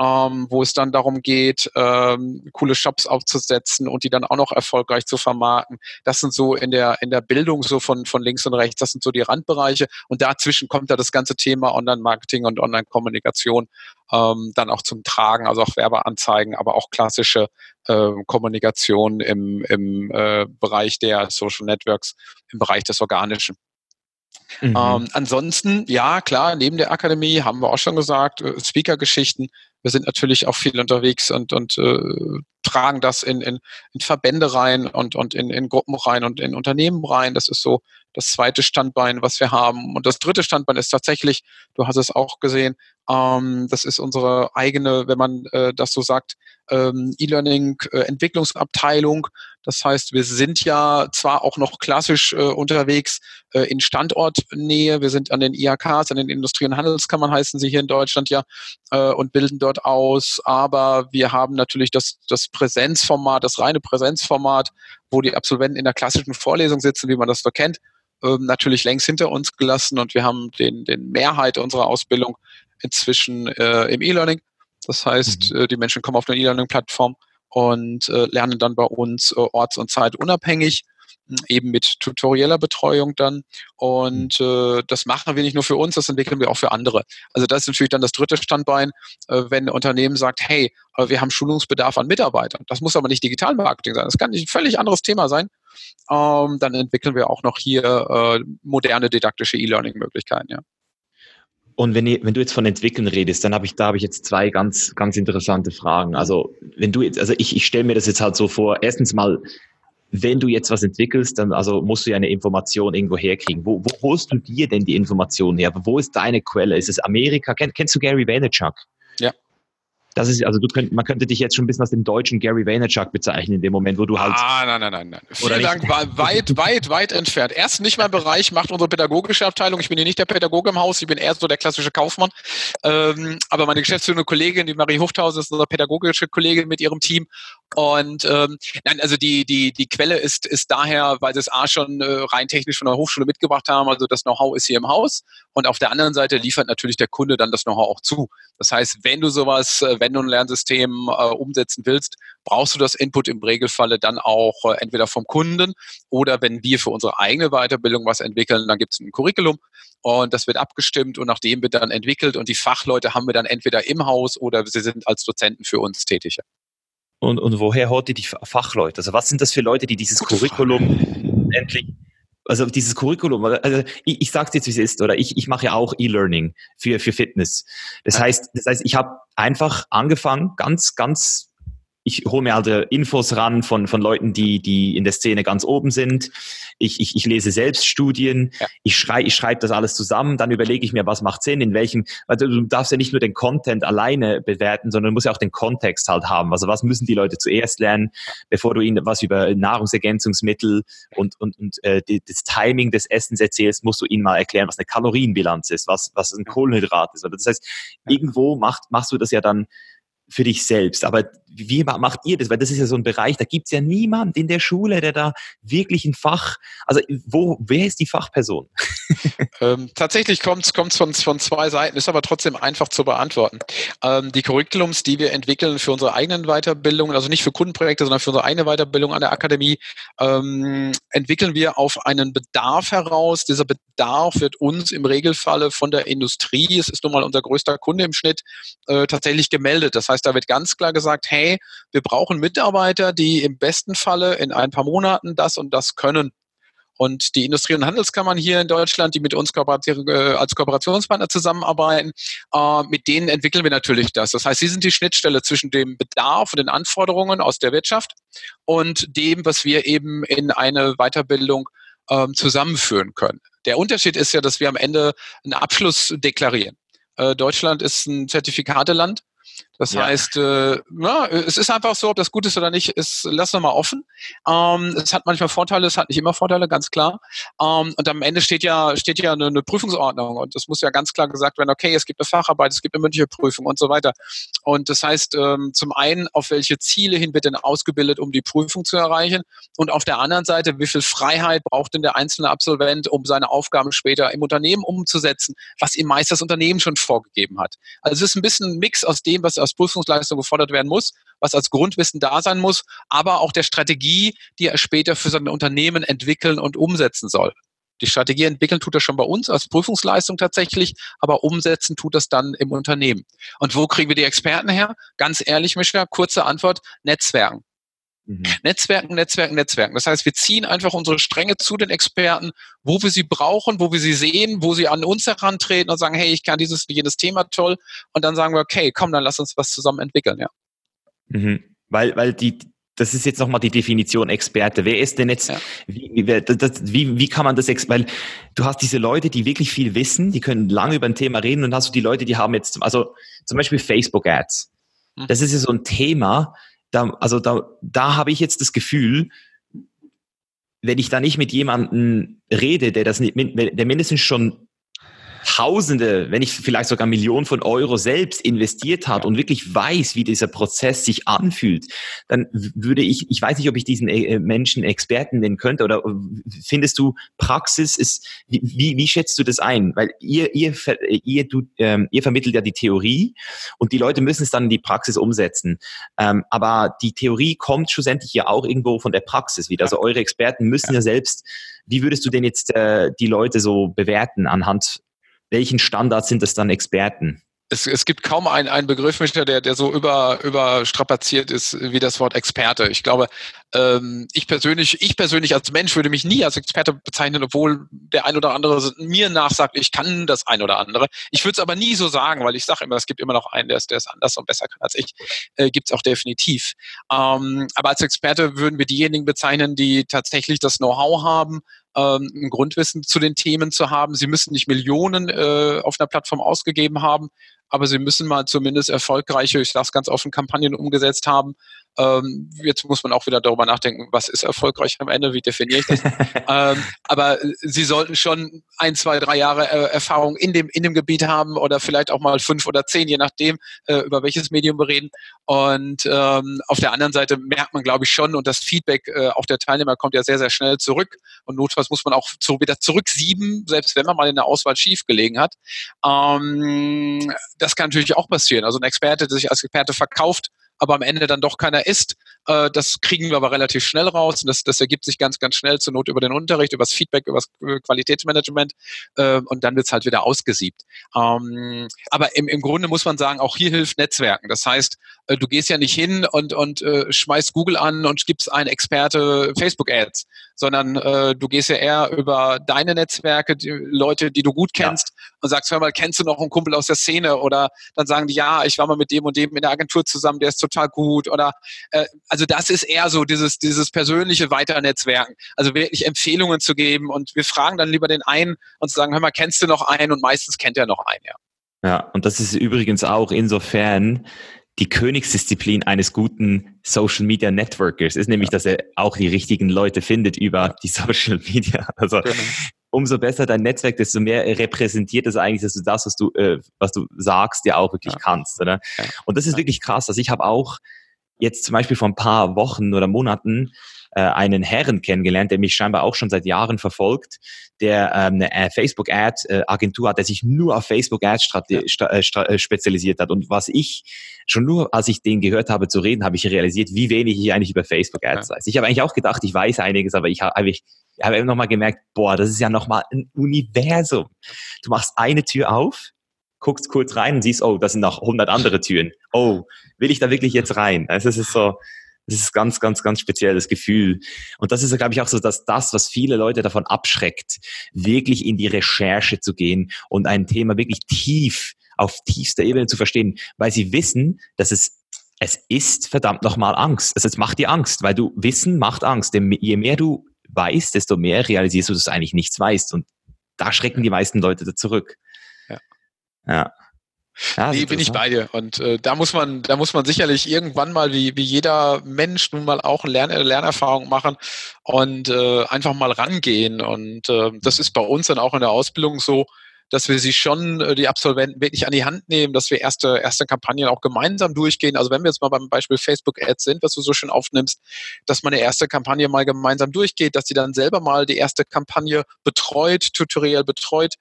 ähm, wo es dann darum geht, ähm, coole Shops aufzusetzen und die dann auch noch erfolgreich zu vermarkten. Das sind so in der, in der Bildung so von, von links und rechts, das sind so die Randbereiche. Und dazwischen kommt da das ganze Thema Online-Marketing und Online-Kommunikation ähm, dann auch zum Tragen, also auch Werbeanzeigen, aber auch klassische äh, Kommunikation im, im äh, Bereich der Social Networks, im Bereich des Organischen. Mhm. Ähm, ansonsten, ja, klar, neben der Akademie haben wir auch schon gesagt, äh, Speaker-Geschichten. Wir sind natürlich auch viel unterwegs und, und äh, tragen das in, in, in Verbände rein und, und in, in Gruppen rein und in Unternehmen rein. Das ist so das zweite Standbein, was wir haben. Und das dritte Standbein ist tatsächlich, du hast es auch gesehen, ähm, das ist unsere eigene, wenn man äh, das so sagt, ähm, E-Learning-Entwicklungsabteilung. Das heißt, wir sind ja zwar auch noch klassisch äh, unterwegs äh, in Standortnähe. Wir sind an den IHKs, an den Industrie- und Handelskammern heißen sie hier in Deutschland ja äh, und bilden dort aus. Aber wir haben natürlich das, das Präsenzformat, das reine Präsenzformat, wo die Absolventen in der klassischen Vorlesung sitzen, wie man das so kennt, ähm, natürlich längst hinter uns gelassen und wir haben den, den Mehrheit unserer Ausbildung inzwischen äh, im E-Learning. Das heißt, mhm. äh, die Menschen kommen auf eine E-Learning-Plattform und äh, lernen dann bei uns äh, orts- und zeitunabhängig, eben mit tutorieller Betreuung dann. Und äh, das machen wir nicht nur für uns, das entwickeln wir auch für andere. Also das ist natürlich dann das dritte Standbein, äh, wenn ein Unternehmen sagt, hey, äh, wir haben Schulungsbedarf an Mitarbeitern. Das muss aber nicht Digitalmarketing sein, das kann ein völlig anderes Thema sein. Ähm, dann entwickeln wir auch noch hier äh, moderne didaktische E-Learning-Möglichkeiten, ja. Und wenn, wenn du jetzt von entwickeln redest, dann habe ich, da habe ich jetzt zwei ganz, ganz interessante Fragen. Also, wenn du jetzt, also ich, ich stelle mir das jetzt halt so vor, erstens mal, wenn du jetzt was entwickelst, dann also musst du ja eine Information irgendwo herkriegen. Wo, wo holst du dir denn die Information her? Wo ist deine Quelle? Ist es Amerika? Kenn, kennst du Gary Vaynerchuk? Ja. Das ist, also du könnt, man könnte dich jetzt schon ein bisschen als den deutschen Gary Vaynerchuk bezeichnen in dem Moment, wo du halt. Ah, nein, nein, nein, nein. Vielen Dank, weit, weit, weit entfernt. Erst nicht mein Bereich, macht unsere pädagogische Abteilung. Ich bin hier nicht der Pädagoge im Haus, ich bin eher so der klassische Kaufmann. Ähm, aber meine geschäftsführende Kollegin, die Marie Hufthausen, ist unsere pädagogische Kollegin mit ihrem Team. Und ähm, nein, also die, die, die Quelle ist, ist daher, weil sie es A schon äh, rein technisch von der Hochschule mitgebracht haben, also das Know-how ist hier im Haus. Und auf der anderen Seite liefert natürlich der Kunde dann das Know-how auch zu. Das heißt, wenn du sowas, äh, wenn du ein Lernsystem äh, umsetzen willst, brauchst du das Input im Regelfalle dann auch äh, entweder vom Kunden oder wenn wir für unsere eigene Weiterbildung was entwickeln, dann gibt es ein Curriculum und das wird abgestimmt und nachdem wird dann entwickelt und die Fachleute haben wir dann entweder im Haus oder sie sind als Dozenten für uns tätig. Und, und woher holt ihr die Fachleute? Also was sind das für Leute, die dieses Gute Curriculum Frage. endlich also dieses Curriculum, also ich, ich sage jetzt, wie es ist, oder ich, ich mache ja auch E-Learning für, für Fitness. Das heißt, das heißt, ich habe einfach angefangen, ganz, ganz ich hole mir halt Infos ran von, von Leuten, die, die in der Szene ganz oben sind. Ich, ich, ich lese selbst Studien. Ja. Ich schreibe ich schreib das alles zusammen. Dann überlege ich mir, was macht Sinn, in welchem, also du darfst ja nicht nur den Content alleine bewerten, sondern du musst ja auch den Kontext halt haben. Also was müssen die Leute zuerst lernen, bevor du ihnen was über Nahrungsergänzungsmittel und, und, und äh, die, das Timing des Essens erzählst, musst du ihnen mal erklären, was eine Kalorienbilanz ist, was, was ein Kohlenhydrat ist. Das heißt, irgendwo macht, machst du das ja dann für dich selbst. Aber wie macht ihr das? Weil das ist ja so ein Bereich, da gibt's ja niemand in der Schule, der da wirklich ein Fach, also wo, wer ist die Fachperson? Ähm, tatsächlich kommt's kommt's von, von zwei Seiten, ist aber trotzdem einfach zu beantworten. Ähm, die Curriculums, die wir entwickeln für unsere eigenen Weiterbildungen, also nicht für Kundenprojekte, sondern für unsere eigene Weiterbildung an der Akademie, ähm, entwickeln wir auf einen Bedarf heraus. Dieser Bedarf wird uns im Regelfalle von der Industrie, es ist nun mal unser größter Kunde im Schnitt, äh, tatsächlich gemeldet. Das heißt, da wird ganz klar gesagt, hey, hey, wir brauchen Mitarbeiter, die im besten Falle in ein paar Monaten das und das können. Und die Industrie- und Handelskammern hier in Deutschland, die mit uns äh, als Kooperationspartner zusammenarbeiten, äh, mit denen entwickeln wir natürlich das. Das heißt, sie sind die Schnittstelle zwischen dem Bedarf und den Anforderungen aus der Wirtschaft und dem, was wir eben in eine Weiterbildung ähm, zusammenführen können. Der Unterschied ist ja, dass wir am Ende einen Abschluss deklarieren. Äh, Deutschland ist ein Zertifikateland das ja. heißt, äh, ja, es ist einfach so, ob das gut ist oder nicht, ist, lassen wir mal offen. Ähm, es hat manchmal Vorteile, es hat nicht immer Vorteile, ganz klar. Ähm, und am Ende steht ja, steht ja eine, eine Prüfungsordnung und das muss ja ganz klar gesagt werden, okay, es gibt eine Facharbeit, es gibt eine mündliche Prüfung und so weiter. Und das heißt, ähm, zum einen, auf welche Ziele hin wird denn ausgebildet, um die Prüfung zu erreichen? Und auf der anderen Seite, wie viel Freiheit braucht denn der einzelne Absolvent, um seine Aufgaben später im Unternehmen umzusetzen, was ihm meist das Unternehmen schon vorgegeben hat? Also es ist ein bisschen ein Mix aus dem, was als Prüfungsleistung gefordert werden muss, was als Grundwissen da sein muss, aber auch der Strategie, die er später für sein Unternehmen entwickeln und umsetzen soll. Die Strategie entwickeln tut er schon bei uns als Prüfungsleistung tatsächlich, aber umsetzen tut das dann im Unternehmen. Und wo kriegen wir die Experten her? Ganz ehrlich, Mischa, kurze Antwort, Netzwerken. Mhm. Netzwerken, Netzwerken, Netzwerken. Das heißt, wir ziehen einfach unsere Stränge zu den Experten, wo wir sie brauchen, wo wir sie sehen, wo sie an uns herantreten und sagen, hey, ich kann dieses, jedes Thema toll. Und dann sagen wir, okay, komm, dann lass uns was zusammen entwickeln, ja. Mhm. Weil, weil die, das ist jetzt nochmal die Definition Experte. Wer ist denn jetzt, ja. wie, wie, das, wie, wie kann man das, weil du hast diese Leute, die wirklich viel wissen, die können lange über ein Thema reden und hast du die Leute, die haben jetzt, also zum Beispiel Facebook Ads. Mhm. Das ist ja so ein Thema, da, also da, da habe ich jetzt das Gefühl, wenn ich da nicht mit jemandem rede, der das nicht, der mindestens schon Tausende, wenn nicht vielleicht sogar Millionen von Euro selbst investiert hat und wirklich weiß, wie dieser Prozess sich anfühlt, dann würde ich, ich weiß nicht, ob ich diesen äh, Menschen Experten nennen könnte oder findest du Praxis ist, wie, wie schätzt du das ein? Weil ihr, ihr, ihr, du, ähm, ihr vermittelt ja die Theorie und die Leute müssen es dann in die Praxis umsetzen. Ähm, aber die Theorie kommt schlussendlich ja auch irgendwo von der Praxis wieder. Also eure Experten müssen ja, ja selbst wie würdest du denn jetzt äh, die Leute so bewerten anhand welchen Standards sind das dann Experten? Es, es gibt kaum einen, einen Begriff, der, der so über, überstrapaziert ist wie das Wort Experte. Ich glaube, ähm, ich persönlich, ich persönlich als Mensch würde mich nie als Experte bezeichnen, obwohl der ein oder andere mir nachsagt, ich kann das ein oder andere. Ich würde es aber nie so sagen, weil ich sage immer, es gibt immer noch einen, der es, der es anders und besser kann als ich. Äh, gibt es auch definitiv. Ähm, aber als Experte würden wir diejenigen bezeichnen, die tatsächlich das Know-how haben, ähm, ein Grundwissen zu den Themen zu haben. Sie müssen nicht Millionen äh, auf einer Plattform ausgegeben haben, aber sie müssen mal zumindest erfolgreiche, ich sage es ganz offen, Kampagnen umgesetzt haben, ähm, jetzt muss man auch wieder darüber nachdenken, was ist erfolgreich am Ende, wie definiere ich das? ähm, aber Sie sollten schon ein, zwei, drei Jahre äh, Erfahrung in dem, in dem Gebiet haben oder vielleicht auch mal fünf oder zehn, je nachdem, äh, über welches Medium wir reden. Und ähm, auf der anderen Seite merkt man, glaube ich, schon, und das Feedback äh, auch der Teilnehmer kommt ja sehr, sehr schnell zurück. Und notfalls muss man auch zu, wieder zurücksieben, selbst wenn man mal in der Auswahl schief gelegen hat. Ähm, das kann natürlich auch passieren. Also ein Experte, der sich als Experte verkauft, aber am Ende dann doch keiner ist. Äh, das kriegen wir aber relativ schnell raus und das, das ergibt sich ganz, ganz schnell zur Not über den Unterricht, über das Feedback, über das äh, Qualitätsmanagement äh, und dann wird es halt wieder ausgesiebt. Ähm, aber im, im Grunde muss man sagen, auch hier hilft Netzwerken. Das heißt, äh, du gehst ja nicht hin und, und äh, schmeißt Google an und gibst einen Experte Facebook-Ads, sondern äh, du gehst ja eher über deine Netzwerke, die Leute, die du gut kennst. Und sagst, hör mal, kennst du noch einen Kumpel aus der Szene? Oder dann sagen die, ja, ich war mal mit dem und dem in der Agentur zusammen, der ist total gut. Oder äh, also das ist eher so dieses, dieses persönliche Weiternetzwerken. Also wirklich Empfehlungen zu geben und wir fragen dann lieber den einen und sagen, hör mal, kennst du noch einen? Und meistens kennt er noch einen, ja. Ja, und das ist übrigens auch insofern die Königsdisziplin eines guten Social Media Networkers ist nämlich, dass er auch die richtigen Leute findet über die Social Media. Also genau. Umso besser dein Netzwerk, desto mehr repräsentiert es eigentlich, dass du das, was du, äh, was du sagst, ja auch wirklich ja. kannst. Oder? Ja. Und das ist wirklich krass. Also ich habe auch jetzt zum Beispiel vor ein paar Wochen oder Monaten äh, einen Herren kennengelernt, der mich scheinbar auch schon seit Jahren verfolgt, der ähm, eine äh, Facebook-Ad-Agentur hat, der sich nur auf Facebook-Ads ja. Äh, äh, spezialisiert hat. Und was ich schon nur, als ich den gehört habe zu reden, habe ich realisiert, wie wenig ich eigentlich über Facebook-Ads ja. weiß. Ich habe eigentlich auch gedacht, ich weiß einiges, aber ich habe ich, habe eben nochmal gemerkt, boah, das ist ja nochmal ein Universum. Du machst eine Tür auf, guckst kurz rein und siehst, oh, das sind noch 100 andere Türen. Oh, will ich da wirklich jetzt rein? Also es ist so, das ist ganz, ganz, ganz spezielles Gefühl. Und das ist, glaube ich, auch so, dass das, was viele Leute davon abschreckt, wirklich in die Recherche zu gehen und ein Thema wirklich tief, auf tiefster Ebene zu verstehen, weil sie wissen, dass es es ist verdammt nochmal Angst. Also es macht dir Angst, weil du Wissen macht Angst. Denn je mehr du weißt, desto mehr realisierst du, dass du eigentlich nichts weißt. Und da schrecken die meisten Leute da zurück. Ja. ja. Ja, nee, bin ich bei dir. Und äh, da muss man, da muss man sicherlich irgendwann mal, wie, wie jeder Mensch nun mal auch eine Lern Lernerfahrung machen und äh, einfach mal rangehen. Und äh, das ist bei uns dann auch in der Ausbildung so, dass wir sie schon, äh, die Absolventen, wirklich an die Hand nehmen, dass wir erste, erste Kampagnen auch gemeinsam durchgehen. Also wenn wir jetzt mal beim Beispiel Facebook Ads sind, was du so schön aufnimmst, dass man eine erste Kampagne mal gemeinsam durchgeht, dass sie dann selber mal die erste Kampagne betreut, tutoriell betreut,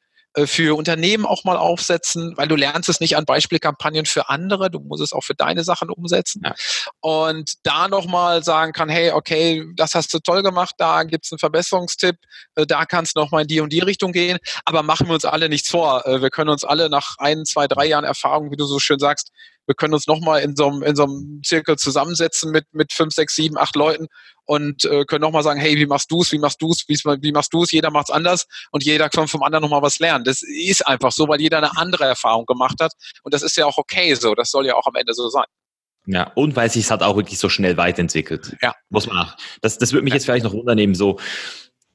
für Unternehmen auch mal aufsetzen, weil du lernst es nicht an Beispielkampagnen für andere, du musst es auch für deine Sachen umsetzen. Ja. Und da nochmal sagen kann, hey, okay, das hast du toll gemacht, da gibt's einen Verbesserungstipp, äh, da kannst du nochmal in die und die Richtung gehen, aber machen wir uns alle nichts vor. Äh, wir können uns alle nach ein, zwei, drei Jahren Erfahrung, wie du so schön sagst, wir können uns nochmal in so einem, in so einem Zirkel zusammensetzen mit, mit fünf, sechs, sieben, acht Leuten und äh, können nochmal sagen, hey, wie machst du's, wie machst du's, wie, wie machst du's? Jeder macht's anders und jeder kann vom anderen nochmal was lernen. Das ist einfach so, weil jeder eine andere Erfahrung gemacht hat und das ist ja auch okay so. Das soll ja auch am Ende so sein. Ja, und weil sich es hat auch wirklich so schnell weiterentwickelt. Ja. Muss man auch. Das, das würde mich jetzt vielleicht noch wundernehmen, so,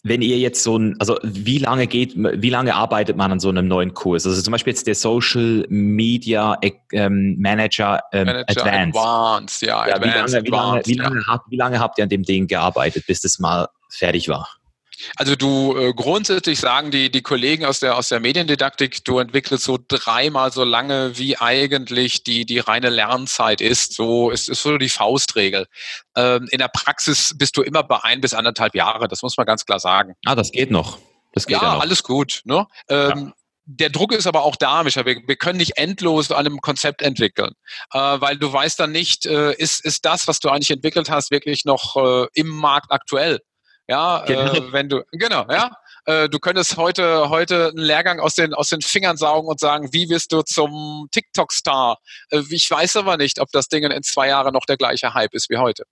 wenn ihr jetzt so ein, also wie lange geht, wie lange arbeitet man an so einem neuen Kurs? Also zum Beispiel jetzt der Social Media ähm, Manager, ähm, Manager Advanced. Advanced. ja, ja Advanced, wie, lange, wie, lange, wie, lange, ja. habt, wie lange habt ihr an dem Ding gearbeitet, bis das mal fertig war? Also du äh, grundsätzlich sagen die, die Kollegen aus der, aus der Mediendidaktik, du entwickelst so dreimal so lange, wie eigentlich die, die reine Lernzeit ist. So ist, ist so die Faustregel. Ähm, in der Praxis bist du immer bei ein bis anderthalb Jahre, das muss man ganz klar sagen. Ah, das geht noch. Das geht ja, ja noch. alles gut. Ne? Ähm, ja der Druck ist aber auch da, Micha. Wir, wir können nicht endlos an einem Konzept entwickeln, äh, weil du weißt dann nicht, äh, ist, ist das, was du eigentlich entwickelt hast, wirklich noch äh, im Markt aktuell? Ja, genau. äh, wenn du, genau, ja. Äh, du könntest heute, heute einen Lehrgang aus den, aus den Fingern saugen und sagen, wie wirst du zum TikTok-Star? Äh, ich weiß aber nicht, ob das Ding in zwei Jahren noch der gleiche Hype ist wie heute.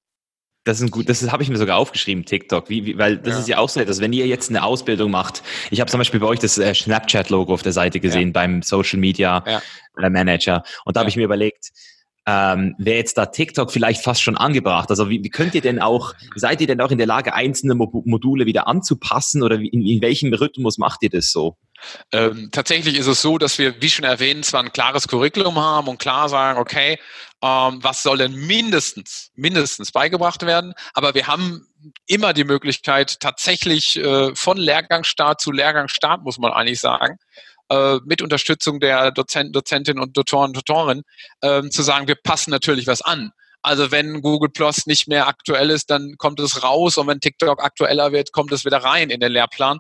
Das ist ein gut, das habe ich mir sogar aufgeschrieben, TikTok, wie, wie, weil das ja. ist ja auch so etwas, wenn ihr jetzt eine Ausbildung macht. Ich habe zum Beispiel bei euch das äh, Snapchat-Logo auf der Seite gesehen ja. beim Social Media ja. Äh, Manager und da habe ich mir überlegt, ähm, wäre jetzt da TikTok vielleicht fast schon angebracht? Also wie, wie könnt ihr denn auch, seid ihr denn auch in der Lage, einzelne Mo Module wieder anzupassen oder in, in welchem Rhythmus macht ihr das so? Ähm, tatsächlich ist es so, dass wir, wie schon erwähnt, zwar ein klares Curriculum haben und klar sagen, okay, ähm, was soll denn mindestens, mindestens beigebracht werden, aber wir haben immer die Möglichkeit, tatsächlich äh, von Lehrgangsstart zu Lehrgangsstart, muss man eigentlich sagen, äh, mit Unterstützung der Dozent, Dozentin und Doktoren, Doktoren, äh, zu sagen, wir passen natürlich was an. Also wenn Google Plus nicht mehr aktuell ist, dann kommt es raus und wenn TikTok aktueller wird, kommt es wieder rein in den Lehrplan.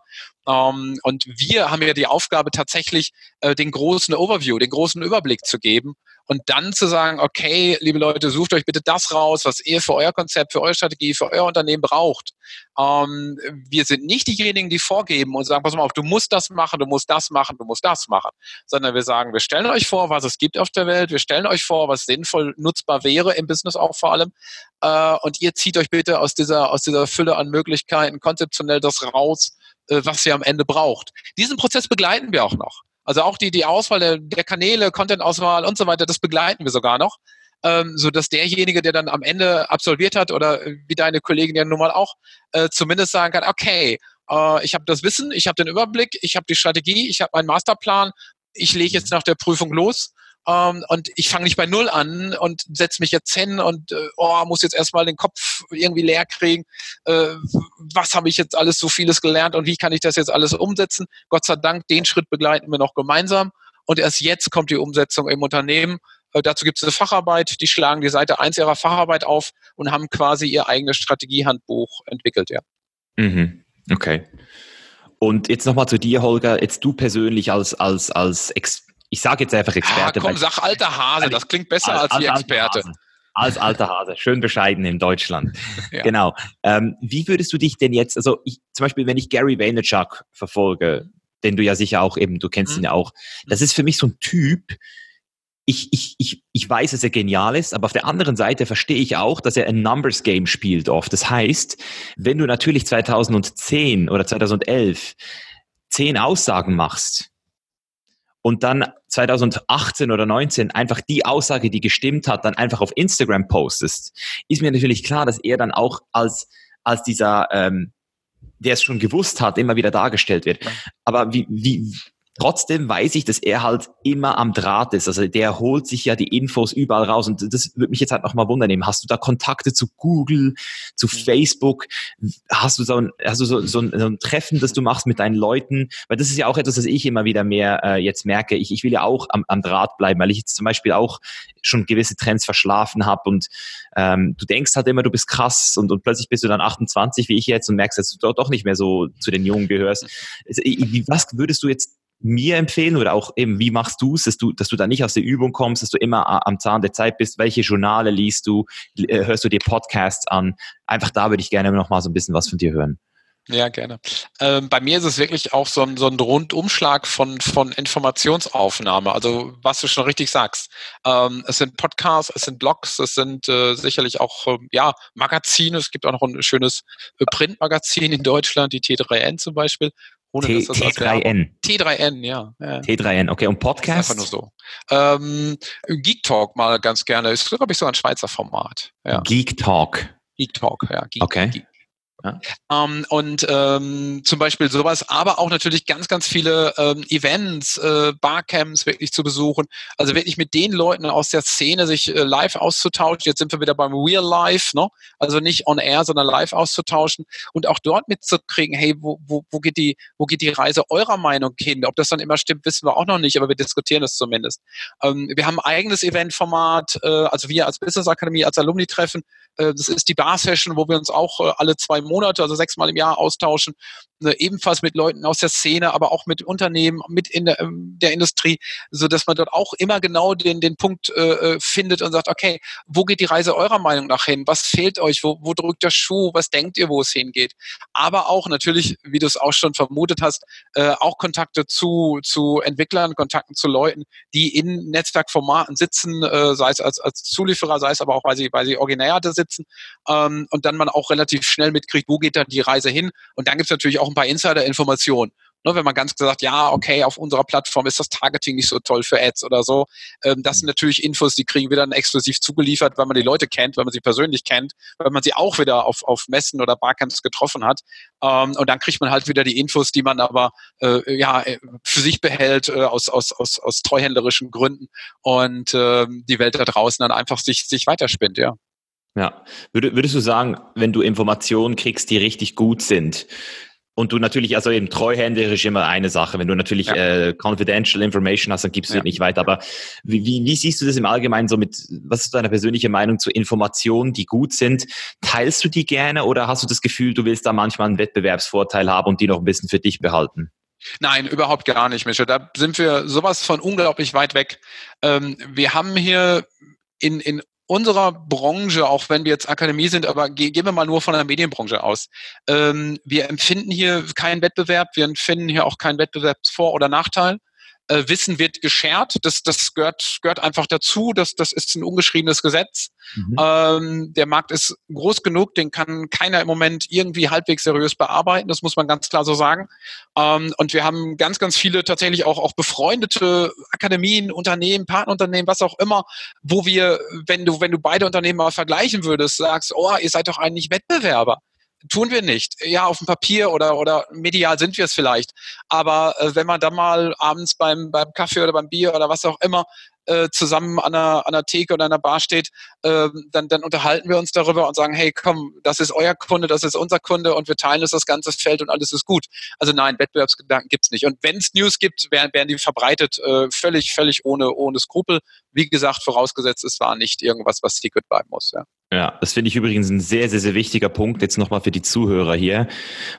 Ähm, und wir haben ja die Aufgabe tatsächlich, äh, den großen Overview, den großen Überblick zu geben und dann zu sagen, okay, liebe Leute, sucht euch bitte das raus, was ihr für euer Konzept, für eure Strategie, für euer Unternehmen braucht. Ähm, wir sind nicht diejenigen, die vorgeben und sagen, pass mal auf, du musst das machen, du musst das machen, du musst das machen, sondern wir sagen, wir stellen euch vor, was es gibt auf der Welt, wir stellen euch vor, was sinnvoll nutzbar wäre im Business auch vor allem äh, und ihr zieht euch bitte aus dieser, aus dieser Fülle an Möglichkeiten konzeptionell das raus, äh, was ihr am Ende braucht. Diesen Prozess begleiten wir auch noch. Also auch die, die Auswahl der, der Kanäle, Content-Auswahl und so weiter, das begleiten wir sogar noch. Ähm, so dass derjenige, der dann am Ende absolviert hat oder wie deine Kollegin ja nun mal auch, äh, zumindest sagen kann, okay, äh, ich habe das Wissen, ich habe den Überblick, ich habe die Strategie, ich habe meinen Masterplan, ich lege jetzt nach der Prüfung los ähm, und ich fange nicht bei Null an und setze mich jetzt hin und äh, oh, muss jetzt erstmal den Kopf irgendwie leer kriegen. Äh, was habe ich jetzt alles so vieles gelernt und wie kann ich das jetzt alles umsetzen? Gott sei Dank, den Schritt begleiten wir noch gemeinsam. Und erst jetzt kommt die Umsetzung im Unternehmen. Äh, dazu gibt es eine Facharbeit, die schlagen die Seite 1 ihrer Facharbeit auf und haben quasi ihr eigenes Strategiehandbuch entwickelt, ja. Mhm. Okay. Und jetzt nochmal zu dir, Holger. Jetzt du persönlich als, als, als Ex ich sage jetzt einfach Experte. Ah, komm, sag alter Hase, das klingt besser als, als, als Experte. Hase. Als alter Hase, schön bescheiden in Deutschland. ja. Genau. Ähm, wie würdest du dich denn jetzt, also ich, zum Beispiel, wenn ich Gary Vaynerchuk verfolge, den du ja sicher auch eben, du kennst mhm. ihn ja auch, das ist für mich so ein Typ, ich, ich, ich, ich weiß, dass er genial ist, aber auf der anderen Seite verstehe ich auch, dass er ein Numbers Game spielt oft. Das heißt, wenn du natürlich 2010 oder 2011 zehn Aussagen machst, und dann 2018 oder 19 einfach die Aussage, die gestimmt hat, dann einfach auf Instagram postest, ist mir natürlich klar, dass er dann auch als, als dieser, ähm, der es schon gewusst hat, immer wieder dargestellt wird. Aber wie, wie, Trotzdem weiß ich, dass er halt immer am Draht ist. Also der holt sich ja die Infos überall raus. Und das würde mich jetzt halt nochmal wundern. Hast du da Kontakte zu Google, zu mhm. Facebook? Hast du so ein, hast du so, so, ein, so ein Treffen, das du machst mit deinen Leuten? Weil das ist ja auch etwas, das ich immer wieder mehr äh, jetzt merke. Ich, ich will ja auch am, am Draht bleiben, weil ich jetzt zum Beispiel auch schon gewisse Trends verschlafen habe und ähm, du denkst halt immer, du bist krass und, und plötzlich bist du dann 28 wie ich jetzt und merkst, dass du doch nicht mehr so zu den Jungen gehörst. Also, was würdest du jetzt mir empfehlen oder auch eben, wie machst du es, dass du, dass du da nicht aus der Übung kommst, dass du immer am Zahn der Zeit bist? Welche Journale liest du? Äh, hörst du dir Podcasts an? Einfach da würde ich gerne noch mal so ein bisschen was von dir hören. Ja, gerne. Ähm, bei mir ist es wirklich auch so ein, so ein Rundumschlag von, von Informationsaufnahme. Also was du schon richtig sagst. Ähm, es sind Podcasts, es sind Blogs, es sind äh, sicherlich auch äh, ja, Magazine. Es gibt auch noch ein schönes äh, Printmagazin in Deutschland, die T3N zum Beispiel. Ohne, T, dass das T3N. T3N, ja. ja. T3N, okay. Und Podcast? Einfach nur so. Ähm, Geek Talk mal ganz gerne. Ist, glaube ich, so ein Schweizer Format. Ja. Geek Talk. Geek Talk, ja. Geek, okay. Geek. Ja. Ähm, und ähm, zum Beispiel sowas, aber auch natürlich ganz, ganz viele ähm, Events, äh, Barcamps wirklich zu besuchen. Also wirklich mit den Leuten aus der Szene sich äh, live auszutauschen. Jetzt sind wir wieder beim Real Life, ne? also nicht on air, sondern live auszutauschen und auch dort mitzukriegen, hey, wo, wo, wo, geht die, wo geht die Reise eurer Meinung hin? Ob das dann immer stimmt, wissen wir auch noch nicht, aber wir diskutieren es zumindest. Ähm, wir haben ein eigenes Eventformat, äh, also wir als Business Akademie, als Alumni-Treffen. Äh, das ist die Bar-Session, wo wir uns auch äh, alle zwei Monate Monate, also sechsmal im Jahr austauschen, ne, ebenfalls mit Leuten aus der Szene, aber auch mit Unternehmen, mit in der, ähm, der Industrie, so dass man dort auch immer genau den, den Punkt äh, äh, findet und sagt, okay, wo geht die Reise eurer Meinung nach hin? Was fehlt euch? Wo, wo drückt der Schuh? Was denkt ihr, wo es hingeht? Aber auch natürlich, wie du es auch schon vermutet hast, äh, auch Kontakte zu, zu Entwicklern, Kontakten zu Leuten, die in Netzwerkformaten sitzen, äh, sei es als, als Zulieferer, sei es aber auch, weil sie, weil sie originär da sitzen ähm, und dann man auch relativ schnell mitkriegt, wo geht da die Reise hin. Und dann gibt es natürlich auch ein paar Insider-Informationen. Ne, wenn man ganz gesagt, ja, okay, auf unserer Plattform ist das Targeting nicht so toll für Ads oder so. Ähm, das sind natürlich Infos, die kriegen wir dann exklusiv zugeliefert, weil man die Leute kennt, weil man sie persönlich kennt, weil man sie auch wieder auf, auf Messen oder Barcamps getroffen hat. Ähm, und dann kriegt man halt wieder die Infos, die man aber äh, ja für sich behält äh, aus, aus, aus, aus treuhänderischen Gründen und äh, die Welt da draußen dann einfach sich, sich weiterspinnt, ja. Ja. Würdest du sagen, wenn du Informationen kriegst, die richtig gut sind, und du natürlich, also eben treuhänderisch immer eine Sache. Wenn du natürlich ja. äh, confidential information hast, dann gibst du ja. nicht weiter. Aber wie, wie, wie siehst du das im Allgemeinen so mit, was ist deine persönliche Meinung zu Informationen, die gut sind? Teilst du die gerne oder hast du das Gefühl, du willst da manchmal einen Wettbewerbsvorteil haben und die noch ein bisschen für dich behalten? Nein, überhaupt gar nicht, Mischa. Da sind wir sowas von unglaublich weit weg. Ähm, wir haben hier in, in unserer Branche, auch wenn wir jetzt Akademie sind, aber ge gehen wir mal nur von der Medienbranche aus. Ähm, wir empfinden hier keinen Wettbewerb, wir empfinden hier auch keinen Wettbewerbsvor- oder Nachteil äh, Wissen wird geshared. Das, das gehört, gehört einfach dazu. Das, das ist ein ungeschriebenes Gesetz. Mhm. Ähm, der Markt ist groß genug, den kann keiner im Moment irgendwie halbwegs seriös bearbeiten. Das muss man ganz klar so sagen. Ähm, und wir haben ganz, ganz viele tatsächlich auch, auch befreundete Akademien, Unternehmen, Partnerunternehmen, was auch immer, wo wir, wenn du, wenn du beide Unternehmen mal vergleichen würdest, sagst, oh, ihr seid doch eigentlich Wettbewerber tun wir nicht. Ja, auf dem Papier oder, oder medial sind wir es vielleicht. Aber äh, wenn man dann mal abends beim, beim Kaffee oder beim Bier oder was auch immer äh, zusammen an einer, an einer Theke oder einer Bar steht, äh, dann, dann unterhalten wir uns darüber und sagen, hey, komm, das ist euer Kunde, das ist unser Kunde und wir teilen uns das ganze Feld und alles ist gut. Also nein, Wettbewerbsgedanken gibt's nicht. Und wenn es News gibt, werden, werden die verbreitet, äh, völlig, völlig ohne, ohne Skrupel. Wie gesagt, vorausgesetzt, es war nicht irgendwas, was secret bleiben muss. Ja. Ja, das finde ich übrigens ein sehr, sehr, sehr wichtiger Punkt jetzt nochmal für die Zuhörer hier,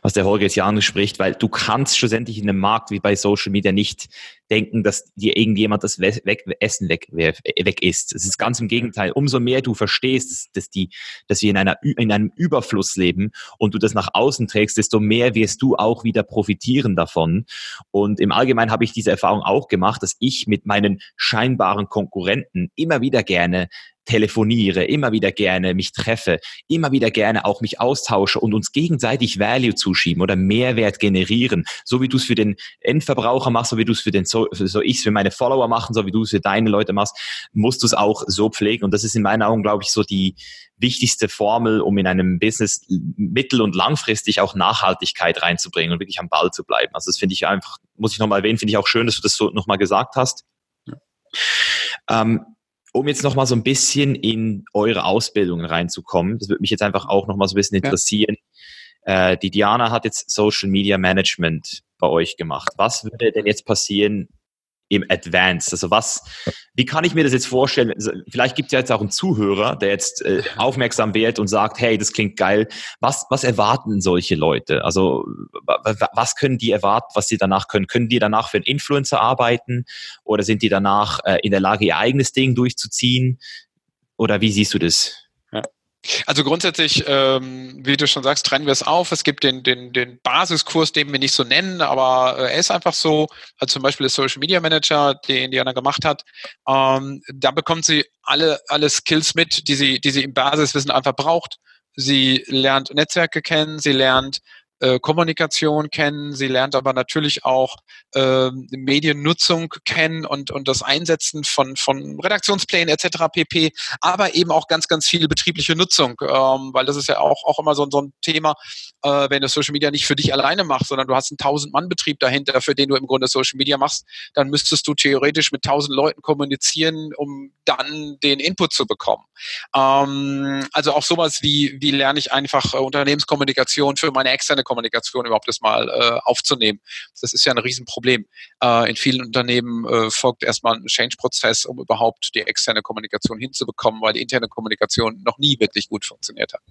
was der Holger jetzt ja anspricht, weil du kannst schlussendlich in einem Markt wie bei Social Media nicht denken, dass dir irgendjemand das weg, Essen weg, weg ist. Es ist ganz im Gegenteil. Umso mehr du verstehst, dass, dass, die, dass wir in, einer, in einem Überfluss leben und du das nach außen trägst, desto mehr wirst du auch wieder profitieren davon. Und im Allgemeinen habe ich diese Erfahrung auch gemacht, dass ich mit meinen scheinbaren Konkurrenten immer wieder gerne telefoniere, immer wieder gerne mich treffe, immer wieder gerne auch mich austausche und uns gegenseitig Value zuschieben oder Mehrwert generieren, so wie du es für den Endverbraucher machst, so wie du es für den so, so ich es für meine Follower machen, so wie du es für deine Leute machst, musst du es auch so pflegen und das ist in meinen Augen, glaube ich, so die wichtigste Formel, um in einem Business mittel- und langfristig auch Nachhaltigkeit reinzubringen und wirklich am Ball zu bleiben. Also das finde ich einfach, muss ich nochmal erwähnen, finde ich auch schön, dass du das so nochmal gesagt hast. Ja. Ähm, um jetzt nochmal so ein bisschen in eure Ausbildungen reinzukommen, das würde mich jetzt einfach auch nochmal so ein bisschen interessieren. Ja. Äh, die Diana hat jetzt Social Media Management bei euch gemacht. Was würde denn jetzt passieren, im Advanced? Also was, wie kann ich mir das jetzt vorstellen? Also vielleicht gibt es ja jetzt auch einen Zuhörer, der jetzt äh, aufmerksam wird und sagt, hey, das klingt geil. Was, was erwarten solche Leute? Also was können die erwarten, was sie danach können? Können die danach für einen Influencer arbeiten oder sind die danach äh, in der Lage, ihr eigenes Ding durchzuziehen? Oder wie siehst du das? Also grundsätzlich, ähm, wie du schon sagst, trennen wir es auf. Es gibt den, den, den Basiskurs, den wir nicht so nennen, aber äh, er ist einfach so. Also zum Beispiel der Social Media Manager, den Diana gemacht hat. Ähm, da bekommt sie alle, alle Skills mit, die sie, die sie im Basiswissen einfach braucht. Sie lernt Netzwerke kennen, sie lernt äh, Kommunikation kennen, sie lernt aber natürlich auch äh, Mediennutzung kennen und, und das Einsetzen von, von Redaktionsplänen etc. pp, aber eben auch ganz, ganz viel betriebliche Nutzung, ähm, weil das ist ja auch, auch immer so, so ein Thema, äh, wenn du Social Media nicht für dich alleine machst, sondern du hast einen 1000-Mann-Betrieb dahinter, für den du im Grunde Social Media machst, dann müsstest du theoretisch mit 1000 Leuten kommunizieren, um dann den Input zu bekommen. Ähm, also auch sowas wie, wie lerne ich einfach äh, Unternehmenskommunikation für meine externe Kommunikation überhaupt erstmal äh, aufzunehmen. Das ist ja ein Riesenproblem. Äh, in vielen Unternehmen äh, folgt erstmal ein Change-Prozess, um überhaupt die externe Kommunikation hinzubekommen, weil die interne Kommunikation noch nie wirklich gut funktioniert hat.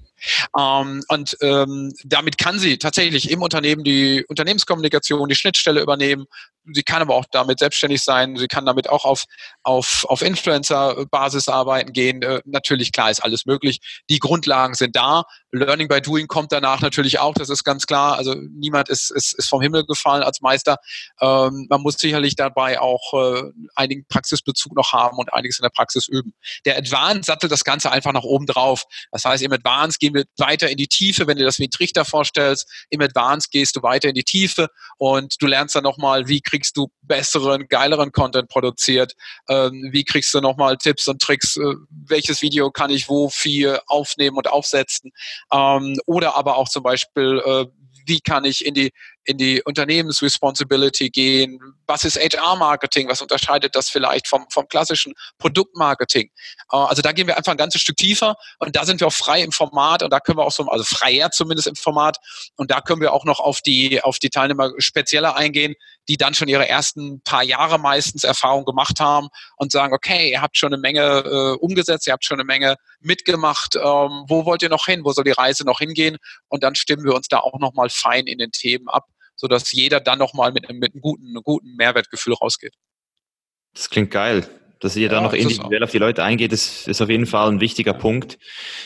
Ähm, und ähm, damit kann sie tatsächlich im Unternehmen die Unternehmenskommunikation, die Schnittstelle übernehmen. Sie kann aber auch damit selbstständig sein. Sie kann damit auch auf, auf, auf Influencer-Basis arbeiten gehen. Äh, natürlich, klar, ist alles möglich. Die Grundlagen sind da. Learning by Doing kommt danach natürlich auch. Das ist ganz klar. Also niemand ist, ist, ist vom Himmel gefallen als Meister. Ähm, man muss sicherlich dabei auch äh, einigen Praxisbezug noch haben und einiges in der Praxis üben. Der Advanced sattelt das Ganze einfach nach oben drauf. Das heißt, im Advanced gehen wir weiter in die Tiefe, wenn du das wie ein Trichter vorstellst. Im Advanced gehst du weiter in die Tiefe und du lernst dann nochmal, wie kriegst du besseren, geileren Content produziert, ähm, wie kriegst du nochmal Tipps und Tricks, äh, welches Video kann ich wo viel aufnehmen und aufsetzen ähm, oder aber auch zum Beispiel, äh, wie kann ich in die in die Unternehmensresponsibility gehen. Was ist HR-Marketing? Was unterscheidet das vielleicht vom, vom klassischen Produktmarketing? Äh, also da gehen wir einfach ein ganzes Stück tiefer und da sind wir auch frei im Format und da können wir auch so, also freier zumindest im Format und da können wir auch noch auf die, auf die Teilnehmer spezieller eingehen, die dann schon ihre ersten paar Jahre meistens Erfahrung gemacht haben und sagen, okay, ihr habt schon eine Menge äh, umgesetzt, ihr habt schon eine Menge mitgemacht, ähm, wo wollt ihr noch hin, wo soll die Reise noch hingehen? Und dann stimmen wir uns da auch nochmal fein in den Themen ab sodass jeder dann nochmal mit, mit einem guten, guten Mehrwertgefühl rausgeht. Das klingt geil. Dass ihr ja, da noch individuell auf die Leute eingeht, ist, ist auf jeden Fall ein wichtiger Punkt.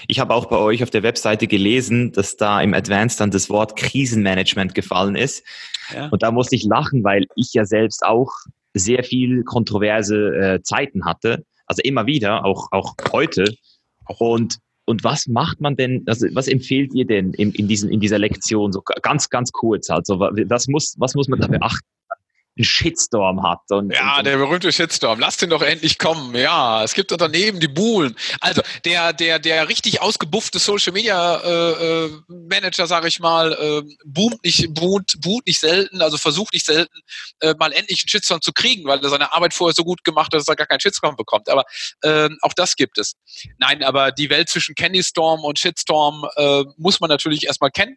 Ich habe auch bei euch auf der Webseite gelesen, dass da im Advanced dann das Wort Krisenmanagement gefallen ist. Ja. Und da musste ich lachen, weil ich ja selbst auch sehr viel kontroverse äh, Zeiten hatte. Also immer wieder, auch, auch heute. Und und was macht man denn, also was empfehlt ihr denn in, in, diesen, in dieser Lektion, so ganz, ganz kurz also, was muss, was muss man da beachten? Einen Shitstorm hat. Und, ja, und, der berühmte Shitstorm. Lass den doch endlich kommen. Ja, es gibt Unternehmen, die buhlen. Also der, der, der richtig ausgebuffte Social Media äh, äh, Manager, sage ich mal, äh, boomt nicht, boomt, boomt nicht selten, also versucht nicht selten, äh, mal endlich einen Shitstorm zu kriegen, weil er seine Arbeit vorher so gut gemacht hat, dass er gar keinen Shitstorm bekommt. Aber äh, auch das gibt es. Nein, aber die Welt zwischen Candy Storm und Shitstorm äh, muss man natürlich erstmal kennen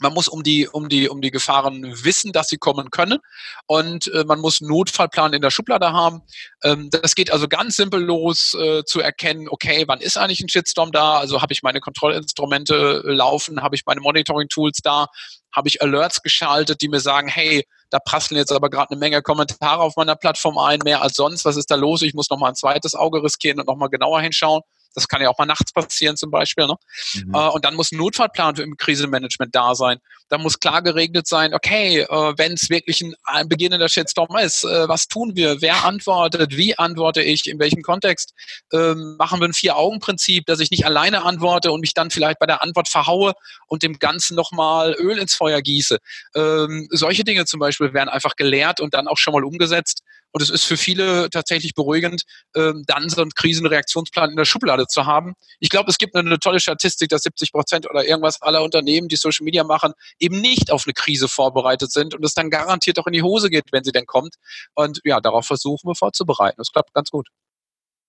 man muss um die, um die, um die Gefahren wissen, dass sie kommen können. Und äh, man muss Notfallplan in der Schublade haben. Ähm, das geht also ganz simpel los, äh, zu erkennen, okay, wann ist eigentlich ein Shitstorm da? Also habe ich meine Kontrollinstrumente laufen, habe ich meine Monitoring-Tools da, habe ich Alerts geschaltet, die mir sagen, hey, da prasseln jetzt aber gerade eine Menge Kommentare auf meiner Plattform ein, mehr als sonst. Was ist da los? Ich muss nochmal ein zweites Auge riskieren und nochmal genauer hinschauen. Das kann ja auch mal nachts passieren zum Beispiel. Ne? Mhm. Äh, und dann muss ein Notfallplan im Krisenmanagement da sein. Da muss klar geregelt sein, okay, äh, wenn es wirklich ein, ein beginnender Shitstorm ist, äh, was tun wir? Wer antwortet? Wie antworte ich? In welchem Kontext? Ähm, machen wir ein Vier-Augen-Prinzip, dass ich nicht alleine antworte und mich dann vielleicht bei der Antwort verhaue und dem Ganzen nochmal Öl ins Feuer gieße. Ähm, solche Dinge zum Beispiel werden einfach gelehrt und dann auch schon mal umgesetzt. Und es ist für viele tatsächlich beruhigend, ähm, dann so einen Krisenreaktionsplan in der Schublade zu haben. Ich glaube, es gibt eine, eine, tolle Statistik, dass 70 Prozent oder irgendwas aller Unternehmen, die Social Media machen, eben nicht auf eine Krise vorbereitet sind und es dann garantiert auch in die Hose geht, wenn sie denn kommt. Und ja, darauf versuchen wir vorzubereiten. Das klappt ganz gut.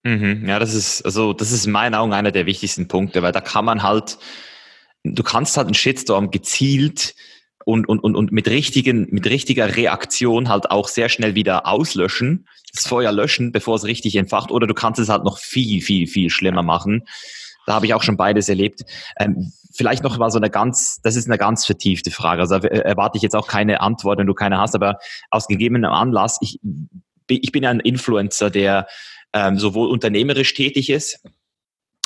Mhm, ja, das ist, also, das ist in meinen Augen einer der wichtigsten Punkte, weil da kann man halt, du kannst halt einen Shitstorm gezielt und, und, und, und mit, richtigen, mit richtiger Reaktion halt auch sehr schnell wieder auslöschen, das Feuer löschen, bevor es richtig entfacht. Oder du kannst es halt noch viel, viel, viel schlimmer machen. Da habe ich auch schon beides erlebt. Ähm, vielleicht noch mal so eine ganz, das ist eine ganz vertiefte Frage. Also erwarte ich jetzt auch keine Antwort, wenn du keine hast, aber aus gegebenem Anlass, ich, ich bin ja ein Influencer, der ähm, sowohl unternehmerisch tätig ist,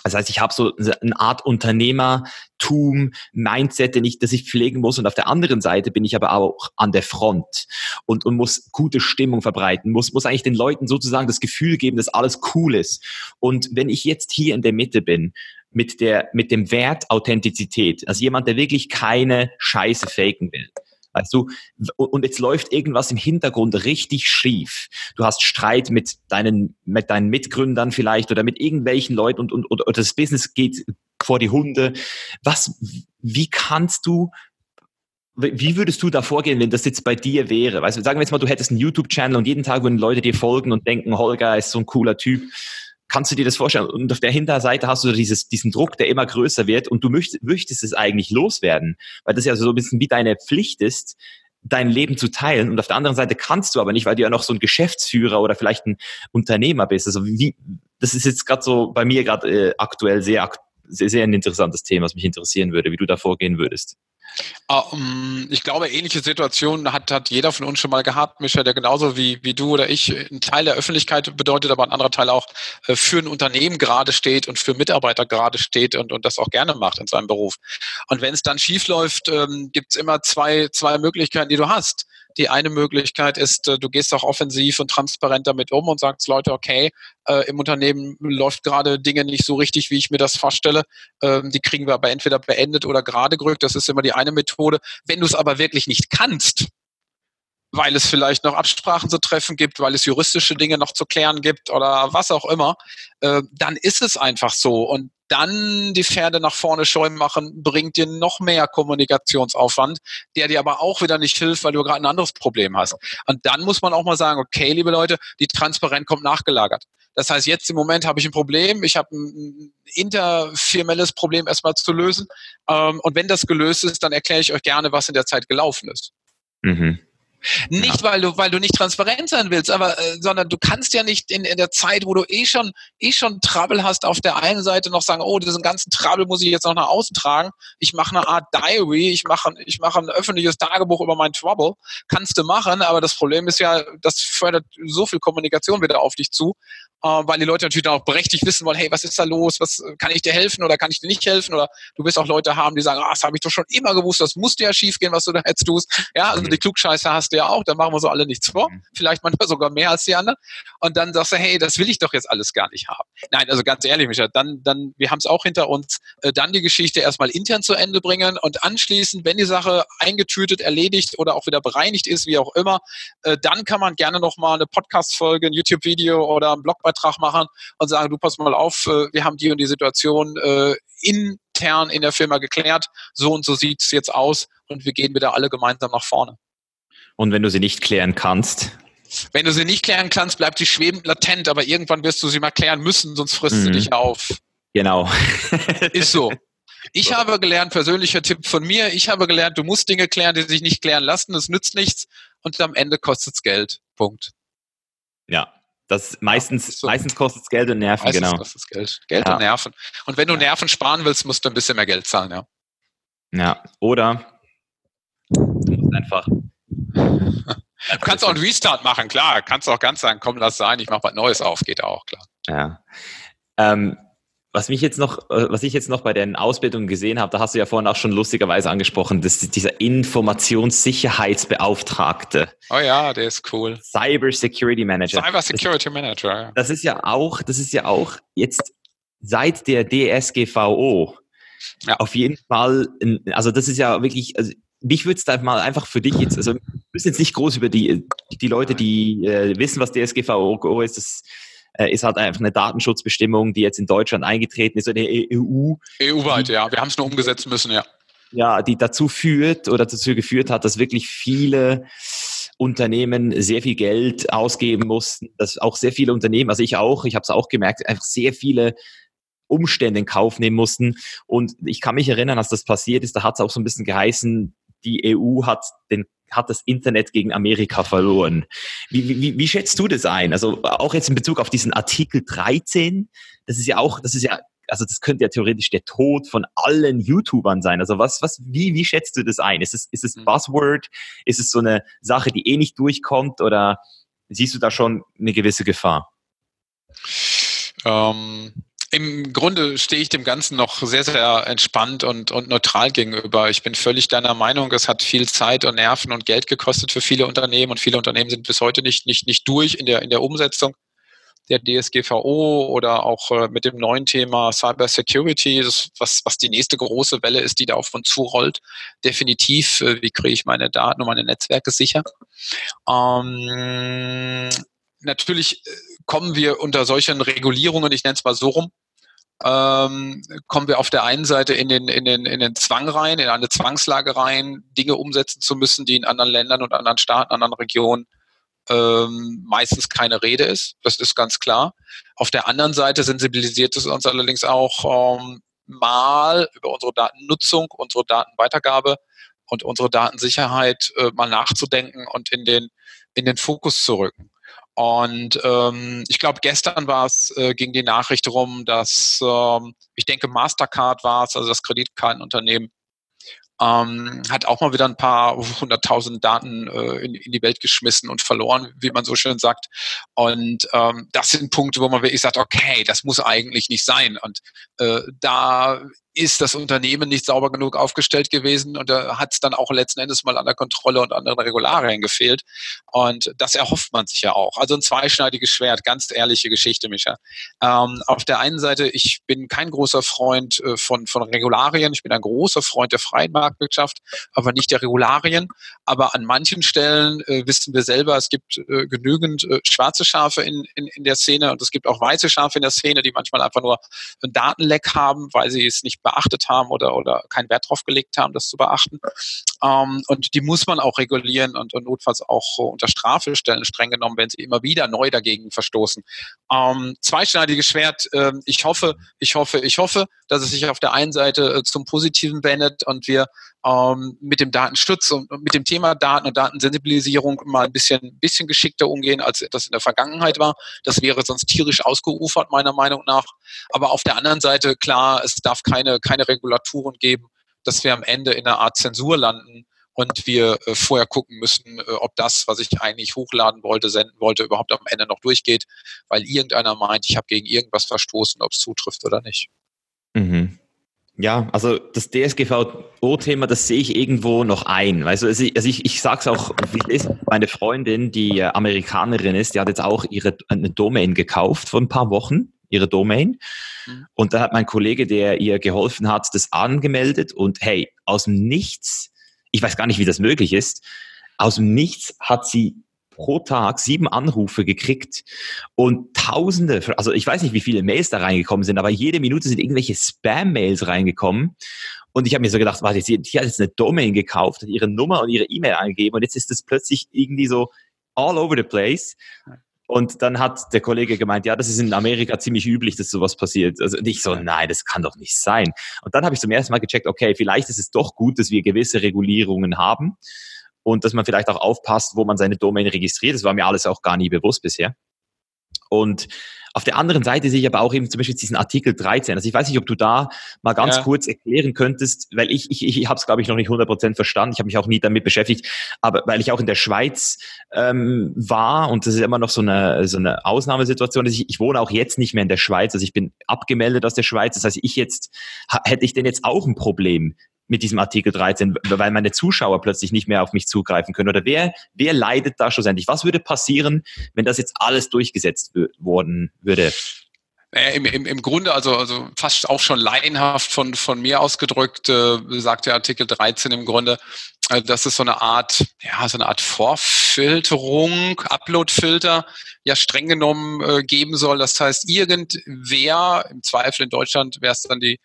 das heißt, ich habe so eine Art Unternehmertum, Mindset, den ich, das ich pflegen muss. Und auf der anderen Seite bin ich aber auch an der Front und, und muss gute Stimmung verbreiten, muss, muss eigentlich den Leuten sozusagen das Gefühl geben, dass alles cool ist. Und wenn ich jetzt hier in der Mitte bin, mit der, mit dem Wert Authentizität, also jemand, der wirklich keine Scheiße faken will, Weißt du, und jetzt läuft irgendwas im Hintergrund richtig schief. Du hast Streit mit deinen, mit deinen Mitgründern vielleicht oder mit irgendwelchen Leuten und, und, und, das Business geht vor die Hunde. Was, wie kannst du wie würdest du da vorgehen, wenn das jetzt bei dir wäre? Weißt du, sagen wir jetzt mal, du hättest einen YouTube-Channel und jeden Tag würden Leute dir folgen und denken, Holger ist so ein cooler Typ. Kannst du dir das vorstellen? Und auf der Hinterseite hast du dieses, diesen Druck, der immer größer wird und du möchtest, möchtest es eigentlich loswerden, weil das ja so ein bisschen wie deine Pflicht ist, dein Leben zu teilen. Und auf der anderen Seite kannst du aber nicht, weil du ja noch so ein Geschäftsführer oder vielleicht ein Unternehmer bist. Also wie, das ist jetzt gerade so bei mir gerade äh, aktuell sehr, sehr, sehr ein interessantes Thema, was mich interessieren würde, wie du da vorgehen würdest. Uh, ich glaube, ähnliche Situationen hat, hat jeder von uns schon mal gehabt, Michael, der genauso wie, wie du oder ich ein Teil der Öffentlichkeit bedeutet, aber ein anderer Teil auch äh, für ein Unternehmen gerade steht und für Mitarbeiter gerade steht und, und das auch gerne macht in seinem Beruf. Und wenn es dann schief läuft, ähm, gibt es immer zwei, zwei Möglichkeiten, die du hast. Die eine Möglichkeit ist, äh, du gehst auch offensiv und transparent damit um und sagst Leute, okay, äh, im Unternehmen läuft gerade Dinge nicht so richtig, wie ich mir das vorstelle. Ähm, die kriegen wir aber entweder beendet oder gerade gerückt. Das ist immer die eine Methode. Wenn du es aber wirklich nicht kannst, weil es vielleicht noch Absprachen zu treffen gibt, weil es juristische Dinge noch zu klären gibt oder was auch immer, äh, dann ist es einfach so. Und dann die Pferde nach vorne schäumen machen, bringt dir noch mehr Kommunikationsaufwand, der dir aber auch wieder nicht hilft, weil du gerade ein anderes Problem hast. Und dann muss man auch mal sagen, okay, liebe Leute, die Transparenz kommt nachgelagert. Das heißt, jetzt im Moment habe ich ein Problem, ich habe ein interfirmelles Problem erstmal zu lösen. Ähm, und wenn das gelöst ist, dann erkläre ich euch gerne, was in der Zeit gelaufen ist. Mhm. Nicht, ja. weil du, weil du nicht transparent sein willst, aber, äh, sondern du kannst ja nicht in, in der Zeit, wo du eh schon, eh schon Trouble hast, auf der einen Seite noch sagen, oh, diesen ganzen Trouble muss ich jetzt noch nach außen tragen. Ich mache eine Art Diary, ich mache, ich mache ein öffentliches Tagebuch über mein Trouble. Kannst du machen, aber das Problem ist ja, das fördert so viel Kommunikation wieder auf dich zu, weil die Leute natürlich auch berechtigt wissen wollen, hey, was ist da los? Was kann ich dir helfen oder kann ich dir nicht helfen? Oder du wirst auch Leute haben, die sagen, ah, das habe ich doch schon immer gewusst, das musste ja schief gehen, was du da jetzt tust. Ja, also mhm. die Klugscheiße hast du ja auch, da machen wir so alle nichts vor. Mhm. Vielleicht manchmal sogar mehr als die anderen. Und dann sagst du, hey, das will ich doch jetzt alles gar nicht haben. Nein, also ganz ehrlich, Micha, dann, dann, wir haben es auch hinter uns, äh, dann die Geschichte erstmal intern zu Ende bringen und anschließend, wenn die Sache eingetütet, erledigt oder auch wieder bereinigt ist, wie auch immer, äh, dann kann man gerne nochmal eine Podcast-Folge, ein YouTube-Video oder einen Blogbeitrag machen und sagen, du pass mal auf, äh, wir haben die und die Situation äh, intern in der Firma geklärt, so und so sieht es jetzt aus und wir gehen wieder alle gemeinsam nach vorne. Und wenn du sie nicht klären kannst? Wenn du sie nicht klären kannst, bleibt sie schwebend latent, aber irgendwann wirst du sie mal klären müssen, sonst frisst mhm. sie dich auf. Genau. Ist so. Ich habe gelernt, persönlicher Tipp von mir, ich habe gelernt, du musst Dinge klären, die sich nicht klären lassen, das nützt nichts und am Ende kostet es Geld. Punkt. Ja, das meistens, ja, so. meistens kostet es Geld und Nerven, meistens genau. Kostet Geld. Geld ja. und Nerven. Und wenn du. Nerven sparen willst, musst du ein bisschen mehr Geld zahlen, ja. Ja, oder du musst einfach Du kannst auch einen Restart machen, klar. Kannst auch ganz sagen, komm, lass sein, ich mache was Neues auf, geht auch, klar. Ja. Ähm, was mich jetzt noch, äh, was ich jetzt noch bei den Ausbildungen gesehen habe, da hast du ja vorhin auch schon lustigerweise angesprochen, dass dieser Informationssicherheitsbeauftragte. Oh ja, der ist cool. Cyber Security Manager. Cyber Security Manager. Ja. Das ist ja auch, das ist ja auch jetzt seit der DSGVO ja. auf jeden Fall, also das ist ja wirklich, also mich würde es da mal einfach für dich jetzt, also wir müssen jetzt nicht groß über die, die Leute, die äh, wissen, was DSGVO ist, das ist halt einfach eine Datenschutzbestimmung, die jetzt in Deutschland eingetreten ist, oder EU. EU-weit, ja. Wir haben es nur umgesetzt müssen, ja. Ja, die dazu führt oder dazu geführt hat, dass wirklich viele Unternehmen sehr viel Geld ausgeben mussten, dass auch sehr viele Unternehmen, also ich auch, ich habe es auch gemerkt, einfach sehr viele Umstände in Kauf nehmen mussten. Und ich kann mich erinnern, als das passiert ist, da hat es auch so ein bisschen geheißen, die EU hat den hat das Internet gegen Amerika verloren. Wie, wie, wie schätzt du das ein? Also auch jetzt in Bezug auf diesen Artikel 13, das ist ja auch, das ist ja, also das könnte ja theoretisch der Tod von allen YouTubern sein. Also was, was, wie, wie schätzt du das ein? Ist es, ist es mhm. Buzzword? Ist es so eine Sache, die eh nicht durchkommt oder siehst du da schon eine gewisse Gefahr? Ähm, im Grunde stehe ich dem Ganzen noch sehr, sehr entspannt und, und neutral gegenüber. Ich bin völlig deiner Meinung, es hat viel Zeit und Nerven und Geld gekostet für viele Unternehmen und viele Unternehmen sind bis heute nicht, nicht, nicht durch in der, in der Umsetzung der DSGVO oder auch äh, mit dem neuen Thema Cyber Security, das, was, was die nächste große Welle ist, die da auf uns zurollt. Definitiv, äh, wie kriege ich meine Daten und meine Netzwerke sicher? Ähm, natürlich äh, kommen wir unter solchen Regulierungen, ich nenne es mal so rum, ähm, kommen wir auf der einen Seite in den, in, den, in den Zwang rein, in eine Zwangslage rein, Dinge umsetzen zu müssen, die in anderen Ländern und anderen Staaten, anderen Regionen ähm, meistens keine Rede ist. Das ist ganz klar. Auf der anderen Seite sensibilisiert es uns allerdings auch ähm, mal über unsere Datennutzung, unsere Datenweitergabe und unsere Datensicherheit äh, mal nachzudenken und in den, in den Fokus zu rücken. Und ähm, ich glaube, gestern war es, äh, ging die Nachricht rum, dass ähm, ich denke, Mastercard war es, also das Kreditkartenunternehmen, ähm, hat auch mal wieder ein paar hunderttausend Daten äh, in, in, die Welt geschmissen und verloren, wie man so schön sagt. Und ähm, das sind Punkte, wo man wirklich sagt, okay, das muss eigentlich nicht sein. Und äh, da ist das Unternehmen nicht sauber genug aufgestellt gewesen und da hat es dann auch letzten Endes mal an der Kontrolle und an den Regularien gefehlt. Und das erhofft man sich ja auch. Also ein zweischneidiges Schwert, ganz ehrliche Geschichte, Micha. Ähm, auf der einen Seite, ich bin kein großer Freund äh, von, von Regularien, ich bin ein großer Freund der freien Marktwirtschaft, aber nicht der Regularien. Aber an manchen Stellen äh, wissen wir selber, es gibt äh, genügend äh, schwarze Schafe in, in, in der Szene und es gibt auch weiße Schafe in der Szene, die manchmal einfach nur ein Datenleck haben, weil sie es nicht beachtet haben oder, oder keinen Wert drauf gelegt haben, das zu beachten. Ähm, und die muss man auch regulieren und, und notfalls auch unter Strafe stellen, streng genommen, wenn sie immer wieder neu dagegen verstoßen. Ähm, zweischneidiges Schwert. Äh, ich hoffe, ich hoffe, ich hoffe, dass es sich auf der einen Seite äh, zum Positiven wendet und wir ähm, mit dem Datenschutz und mit dem Thema Daten und Datensensibilisierung mal ein bisschen, bisschen geschickter umgehen, als das in der Vergangenheit war. Das wäre sonst tierisch ausgeufert, meiner Meinung nach. Aber auf der anderen Seite, klar, es darf keine, keine Regulaturen geben, dass wir am Ende in einer Art Zensur landen und wir äh, vorher gucken müssen, äh, ob das, was ich eigentlich hochladen wollte, senden wollte, überhaupt am Ende noch durchgeht, weil irgendeiner meint, ich habe gegen irgendwas verstoßen, ob es zutrifft oder nicht. Mhm. Ja, also das DSGVO-Thema, das sehe ich irgendwo noch ein. Also, ich, also ich, ich sage es auch, wie es ist, meine Freundin, die Amerikanerin ist, die hat jetzt auch ihre eine Domain gekauft vor ein paar Wochen, ihre Domain. Mhm. Und da hat mein Kollege, der ihr geholfen hat, das angemeldet und hey, aus dem Nichts, ich weiß gar nicht, wie das möglich ist, aus dem Nichts hat sie pro Tag sieben Anrufe gekriegt und Tausende, also ich weiß nicht, wie viele Mails da reingekommen sind, aber jede Minute sind irgendwelche Spam-Mails reingekommen. Und ich habe mir so gedacht, warte, die hat jetzt eine Domain gekauft, hat ihre Nummer und ihre E-Mail eingegeben und jetzt ist das plötzlich irgendwie so all over the place. Und dann hat der Kollege gemeint, ja, das ist in Amerika ziemlich üblich, dass sowas passiert. Also ich so, nein, das kann doch nicht sein. Und dann habe ich zum ersten Mal gecheckt, okay, vielleicht ist es doch gut, dass wir gewisse Regulierungen haben und dass man vielleicht auch aufpasst, wo man seine Domain registriert. Das war mir alles auch gar nie bewusst bisher. Und auf der anderen Seite sehe ich aber auch eben zum Beispiel diesen Artikel 13. Also ich weiß nicht, ob du da mal ganz ja. kurz erklären könntest, weil ich, ich, ich habe es, glaube ich, noch nicht 100% verstanden. Ich habe mich auch nie damit beschäftigt, aber weil ich auch in der Schweiz ähm, war und das ist immer noch so eine, so eine Ausnahmesituation. Also ich, ich wohne auch jetzt nicht mehr in der Schweiz, also ich bin abgemeldet aus der Schweiz. Das heißt, ich jetzt, hätte ich denn jetzt auch ein Problem, mit diesem Artikel 13, weil meine Zuschauer plötzlich nicht mehr auf mich zugreifen können? Oder wer, wer leidet da schlussendlich? Was würde passieren, wenn das jetzt alles durchgesetzt worden würde? Naja, im, im, Im Grunde, also, also fast auch schon laienhaft von, von mir ausgedrückt, äh, sagt der Artikel 13 im Grunde, äh, dass es so eine Art, ja, so eine Art Vorfilterung, Uploadfilter, ja streng genommen äh, geben soll. Das heißt, irgendwer, im Zweifel in Deutschland wäre es dann die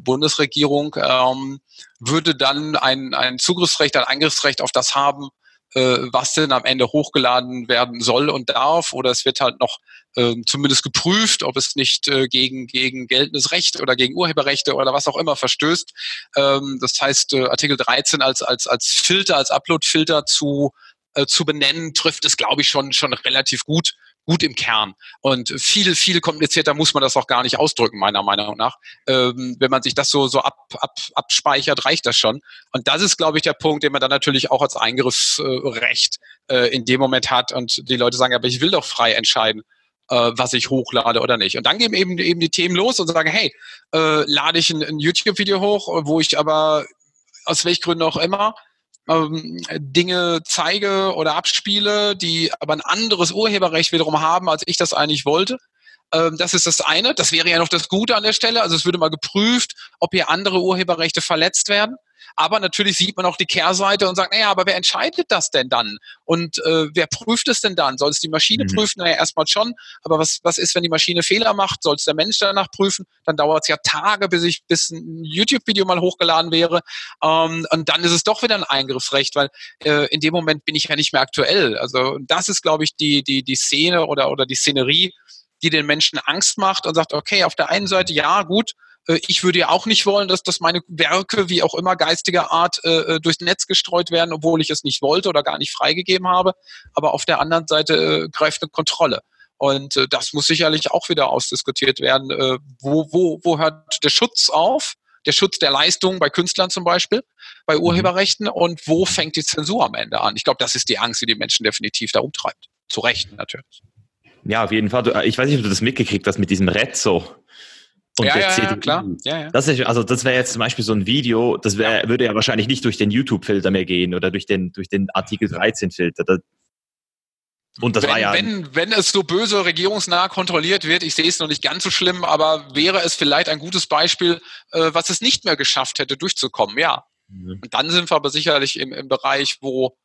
Bundesregierung ähm, würde dann ein, ein Zugriffsrecht, ein Eingriffsrecht auf das haben, äh, was denn am Ende hochgeladen werden soll und darf. Oder es wird halt noch äh, zumindest geprüft, ob es nicht äh, gegen, gegen geltendes Recht oder gegen Urheberrechte oder was auch immer verstößt. Ähm, das heißt, äh, Artikel 13 als, als, als Filter, als Upload-Filter zu, äh, zu benennen, trifft es, glaube ich, schon, schon relativ gut gut im Kern. Und viel, viel komplizierter muss man das auch gar nicht ausdrücken, meiner Meinung nach. Ähm, wenn man sich das so, so ab, ab, abspeichert, reicht das schon. Und das ist, glaube ich, der Punkt, den man dann natürlich auch als Eingriffsrecht äh, in dem Moment hat. Und die Leute sagen, aber ich will doch frei entscheiden äh, was ich hochlade oder nicht. Und dann gehen eben, eben die Themen los und sagen, hey, äh, lade ich ein, ein YouTube-Video hoch, wo ich aber aus welchen Gründen auch immer ähm, Dinge zeige oder abspiele, die aber ein anderes Urheberrecht wiederum haben, als ich das eigentlich wollte. Ähm, das ist das eine. Das wäre ja noch das Gute an der Stelle. Also es würde mal geprüft, ob hier andere Urheberrechte verletzt werden. Aber natürlich sieht man auch die Kehrseite und sagt, naja, aber wer entscheidet das denn dann? Und äh, wer prüft es denn dann? Soll es die Maschine mhm. prüfen? Naja, erstmal schon. Aber was, was ist, wenn die Maschine Fehler macht? Soll es der Mensch danach prüfen? Dann dauert es ja Tage, bis ich bis ein YouTube-Video mal hochgeladen wäre. Ähm, und dann ist es doch wieder ein Eingriffsrecht, weil äh, in dem Moment bin ich ja nicht mehr aktuell. Also das ist, glaube ich, die, die, die Szene oder, oder die Szenerie, die den Menschen Angst macht und sagt, okay, auf der einen Seite, ja, gut, ich würde ja auch nicht wollen, dass, dass meine Werke, wie auch immer geistiger Art, äh, äh, durchs Netz gestreut werden, obwohl ich es nicht wollte oder gar nicht freigegeben habe. Aber auf der anderen Seite äh, greift eine Kontrolle. Und äh, das muss sicherlich auch wieder ausdiskutiert werden. Äh, wo, wo, wo hört der Schutz auf? Der Schutz der Leistung bei Künstlern zum Beispiel, bei mhm. Urheberrechten und wo fängt die Zensur am Ende an? Ich glaube, das ist die Angst, die die Menschen definitiv da umtreibt. Zu Recht natürlich. Ja, auf jeden Fall. Ich weiß nicht, ob du das mitgekriegt hast mit diesem Rezzo. Und ja, ja, ja, klar. Ja, ja. Das ist, also das wäre jetzt zum Beispiel so ein Video, das wär, würde ja wahrscheinlich nicht durch den YouTube-Filter mehr gehen oder durch den, durch den Artikel 13-Filter. Und das wenn, war ja. Wenn, wenn es so böse regierungsnah kontrolliert wird, ich sehe es noch nicht ganz so schlimm, aber wäre es vielleicht ein gutes Beispiel, äh, was es nicht mehr geschafft hätte, durchzukommen, ja. Mhm. Und dann sind wir aber sicherlich im, im Bereich, wo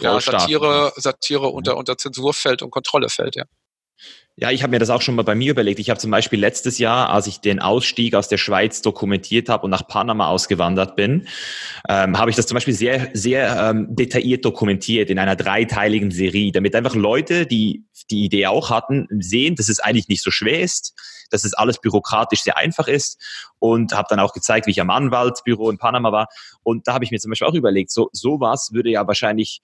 ja, Satire, Satire unter, unter Zensur fällt und Kontrolle fällt, ja. Ja, ich habe mir das auch schon mal bei mir überlegt. Ich habe zum Beispiel letztes Jahr, als ich den Ausstieg aus der Schweiz dokumentiert habe und nach Panama ausgewandert bin, ähm, habe ich das zum Beispiel sehr, sehr ähm, detailliert dokumentiert in einer dreiteiligen Serie, damit einfach Leute, die die Idee auch hatten, sehen, dass es eigentlich nicht so schwer ist, dass es alles bürokratisch sehr einfach ist und habe dann auch gezeigt, wie ich am Anwaltsbüro in Panama war. Und da habe ich mir zum Beispiel auch überlegt, so sowas würde ja wahrscheinlich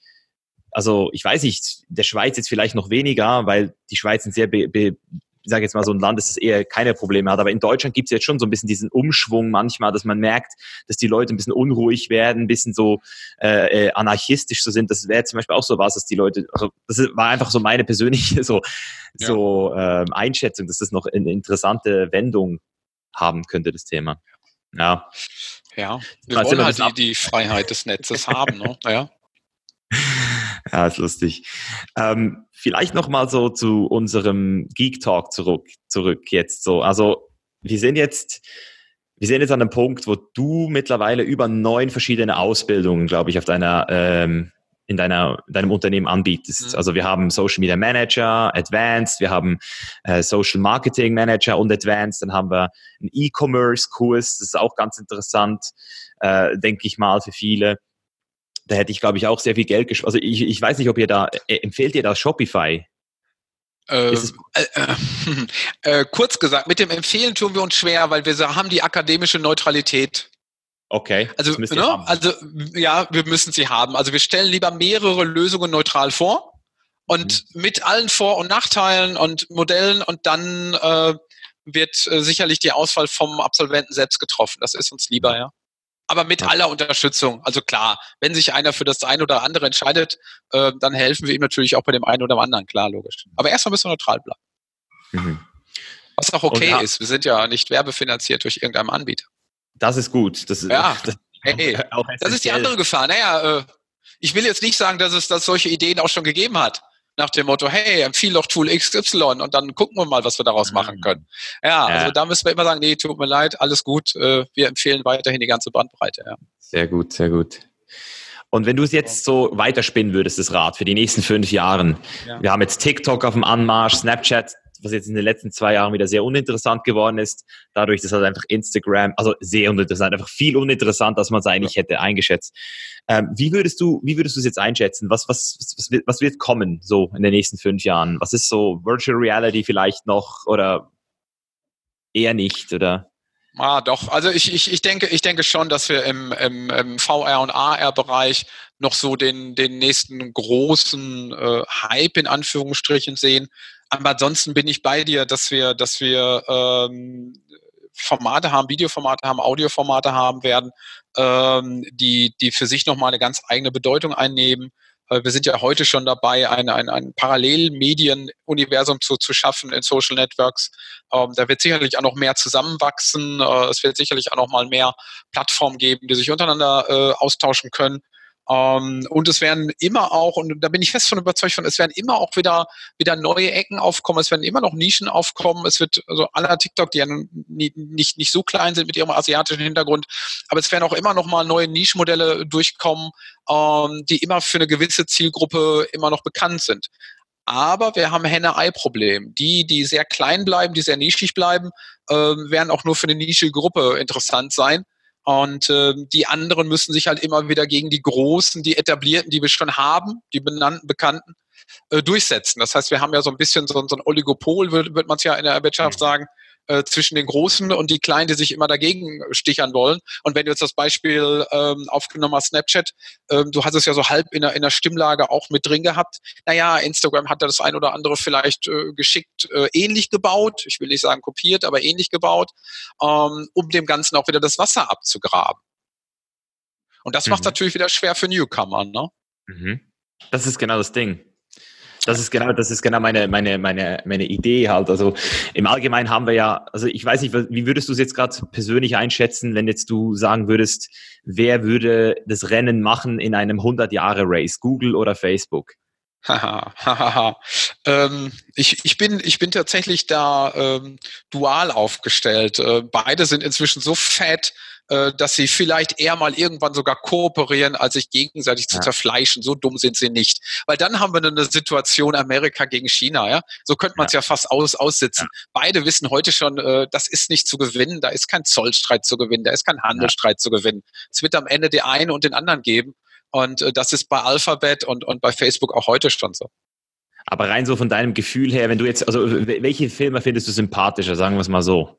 also ich weiß nicht, der Schweiz jetzt vielleicht noch weniger, weil die Schweiz ein sehr, be, be, ich sage jetzt mal so ein Land, das eher keine Probleme hat. Aber in Deutschland gibt es jetzt schon so ein bisschen diesen Umschwung manchmal, dass man merkt, dass die Leute ein bisschen unruhig werden, ein bisschen so äh, äh anarchistisch so sind. Das wäre zum Beispiel auch so was, dass die Leute, also das war einfach so meine persönliche so, ja. so ähm, Einschätzung, dass das noch eine interessante Wendung haben könnte, das Thema. Ja. Ja, wir wollen halt die, die Freiheit des Netzes haben, ne? Ja. Ja, ist lustig. Ähm, vielleicht noch mal so zu unserem Geek Talk zurück, zurück jetzt so. Also wir sind jetzt, wir sind jetzt an einem Punkt, wo du mittlerweile über neun verschiedene Ausbildungen, glaube ich, auf deiner ähm, in deiner, deinem Unternehmen anbietest. Mhm. Also wir haben Social Media Manager, Advanced, wir haben äh, Social Marketing Manager und Advanced, dann haben wir einen E-Commerce Kurs, das ist auch ganz interessant, äh, denke ich mal für viele da hätte ich, glaube ich, auch sehr viel Geld gespart. Also ich, ich weiß nicht, ob ihr da, äh, empfehlt ihr da Shopify? Äh, äh, äh, kurz gesagt, mit dem Empfehlen tun wir uns schwer, weil wir haben die akademische Neutralität. Okay. Also, ne? also ja, wir müssen sie haben. Also wir stellen lieber mehrere Lösungen neutral vor und mhm. mit allen Vor- und Nachteilen und Modellen und dann äh, wird äh, sicherlich die Auswahl vom Absolventen selbst getroffen. Das ist uns lieber, ja aber mit aller Unterstützung. Also klar, wenn sich einer für das eine oder andere entscheidet, äh, dann helfen wir ihm natürlich auch bei dem einen oder anderen, klar, logisch. Aber erstmal müssen wir neutral bleiben. Mhm. Was auch okay Und, ist. Wir sind ja nicht werbefinanziert durch irgendeinen Anbieter. Das ist gut. Das ist, ja, das, hey, das ist die andere Gefahr. Naja, äh, ich will jetzt nicht sagen, dass es dass solche Ideen auch schon gegeben hat nach dem Motto, hey, empfiehl doch Tool XY und dann gucken wir mal, was wir daraus machen können. Ja, ja. also da müssen wir immer sagen, nee, tut mir leid, alles gut, äh, wir empfehlen weiterhin die ganze Bandbreite. Ja. Sehr gut, sehr gut. Und wenn du es jetzt so weiterspinnen würdest, das Rad für die nächsten fünf Jahren, ja. wir haben jetzt TikTok auf dem Anmarsch, Snapchat, was jetzt in den letzten zwei Jahren wieder sehr uninteressant geworden ist, dadurch, dass halt einfach Instagram, also sehr uninteressant, einfach viel uninteressant, als man es eigentlich hätte eingeschätzt. Ähm, wie würdest du, wie würdest du es jetzt einschätzen? Was, was, was, wird, was wird kommen so in den nächsten fünf Jahren? Was ist so Virtual Reality vielleicht noch oder eher nicht oder? Ah, doch. Also ich, ich, ich denke, ich denke schon, dass wir im, im, im VR und AR-Bereich noch so den, den nächsten großen äh, Hype in Anführungsstrichen sehen. Aber ansonsten bin ich bei dir, dass wir, dass wir ähm, Formate haben, Videoformate haben, Audioformate haben werden, ähm, die, die für sich nochmal eine ganz eigene Bedeutung einnehmen. Äh, wir sind ja heute schon dabei, ein, ein, ein Parallelmedienuniversum zu, zu schaffen in Social Networks. Ähm, da wird sicherlich auch noch mehr zusammenwachsen. Äh, es wird sicherlich auch noch mal mehr Plattformen geben, die sich untereinander äh, austauschen können. Ähm, und es werden immer auch, und da bin ich fest von überzeugt von, es werden immer auch wieder, wieder neue Ecken aufkommen, es werden immer noch Nischen aufkommen, es wird, also aller TikTok, die ja nicht, nicht, nicht so klein sind mit ihrem asiatischen Hintergrund, aber es werden auch immer noch mal neue Nischenmodelle durchkommen, ähm, die immer für eine gewisse Zielgruppe immer noch bekannt sind. Aber wir haben Henne-Ei-Problem. Die, die sehr klein bleiben, die sehr nischig bleiben, äh, werden auch nur für eine nischige Gruppe interessant sein. Und äh, die anderen müssen sich halt immer wieder gegen die großen, die etablierten, die wir schon haben, die benannten, bekannten, äh, durchsetzen. Das heißt, wir haben ja so ein bisschen so, so ein Oligopol, wird, wird man es ja in der Wirtschaft mhm. sagen, äh, zwischen den Großen und die Kleinen, die sich immer dagegen stichern wollen. Und wenn du jetzt das Beispiel ähm, aufgenommen hast, Snapchat, ähm, du hast es ja so halb in der, in der Stimmlage auch mit drin gehabt. Naja, Instagram hat da das ein oder andere vielleicht äh, geschickt äh, ähnlich gebaut. Ich will nicht sagen kopiert, aber ähnlich gebaut, ähm, um dem Ganzen auch wieder das Wasser abzugraben. Und das mhm. macht natürlich wieder schwer für Newcomer, ne? Mhm. Das ist genau das Ding. Das ist genau, das ist genau meine, meine, meine, meine Idee halt. Also im Allgemeinen haben wir ja, also ich weiß nicht, wie würdest du es jetzt gerade persönlich einschätzen, wenn jetzt du sagen würdest, wer würde das Rennen machen in einem 100-Jahre-Race, Google oder Facebook? ähm, ich, ich, bin, ich bin tatsächlich da ähm, dual aufgestellt. Äh, beide sind inzwischen so fett, äh, dass sie vielleicht eher mal irgendwann sogar kooperieren, als sich gegenseitig zu zerfleischen. So dumm sind sie nicht. Weil dann haben wir eine Situation Amerika gegen China. Ja? So könnte man es ja. ja. fast aus, aussitzen. Ja. Beide wissen heute schon, äh, das ist nicht zu gewinnen, da ist kein Zollstreit zu gewinnen, da ist kein Handelsstreit zu gewinnen. Es wird am Ende den einen und den anderen geben. Und äh, das ist bei Alphabet und, und bei Facebook auch heute schon so. Aber rein so von deinem Gefühl her, wenn du jetzt, also welche Filme findest du sympathischer, sagen wir es mal so?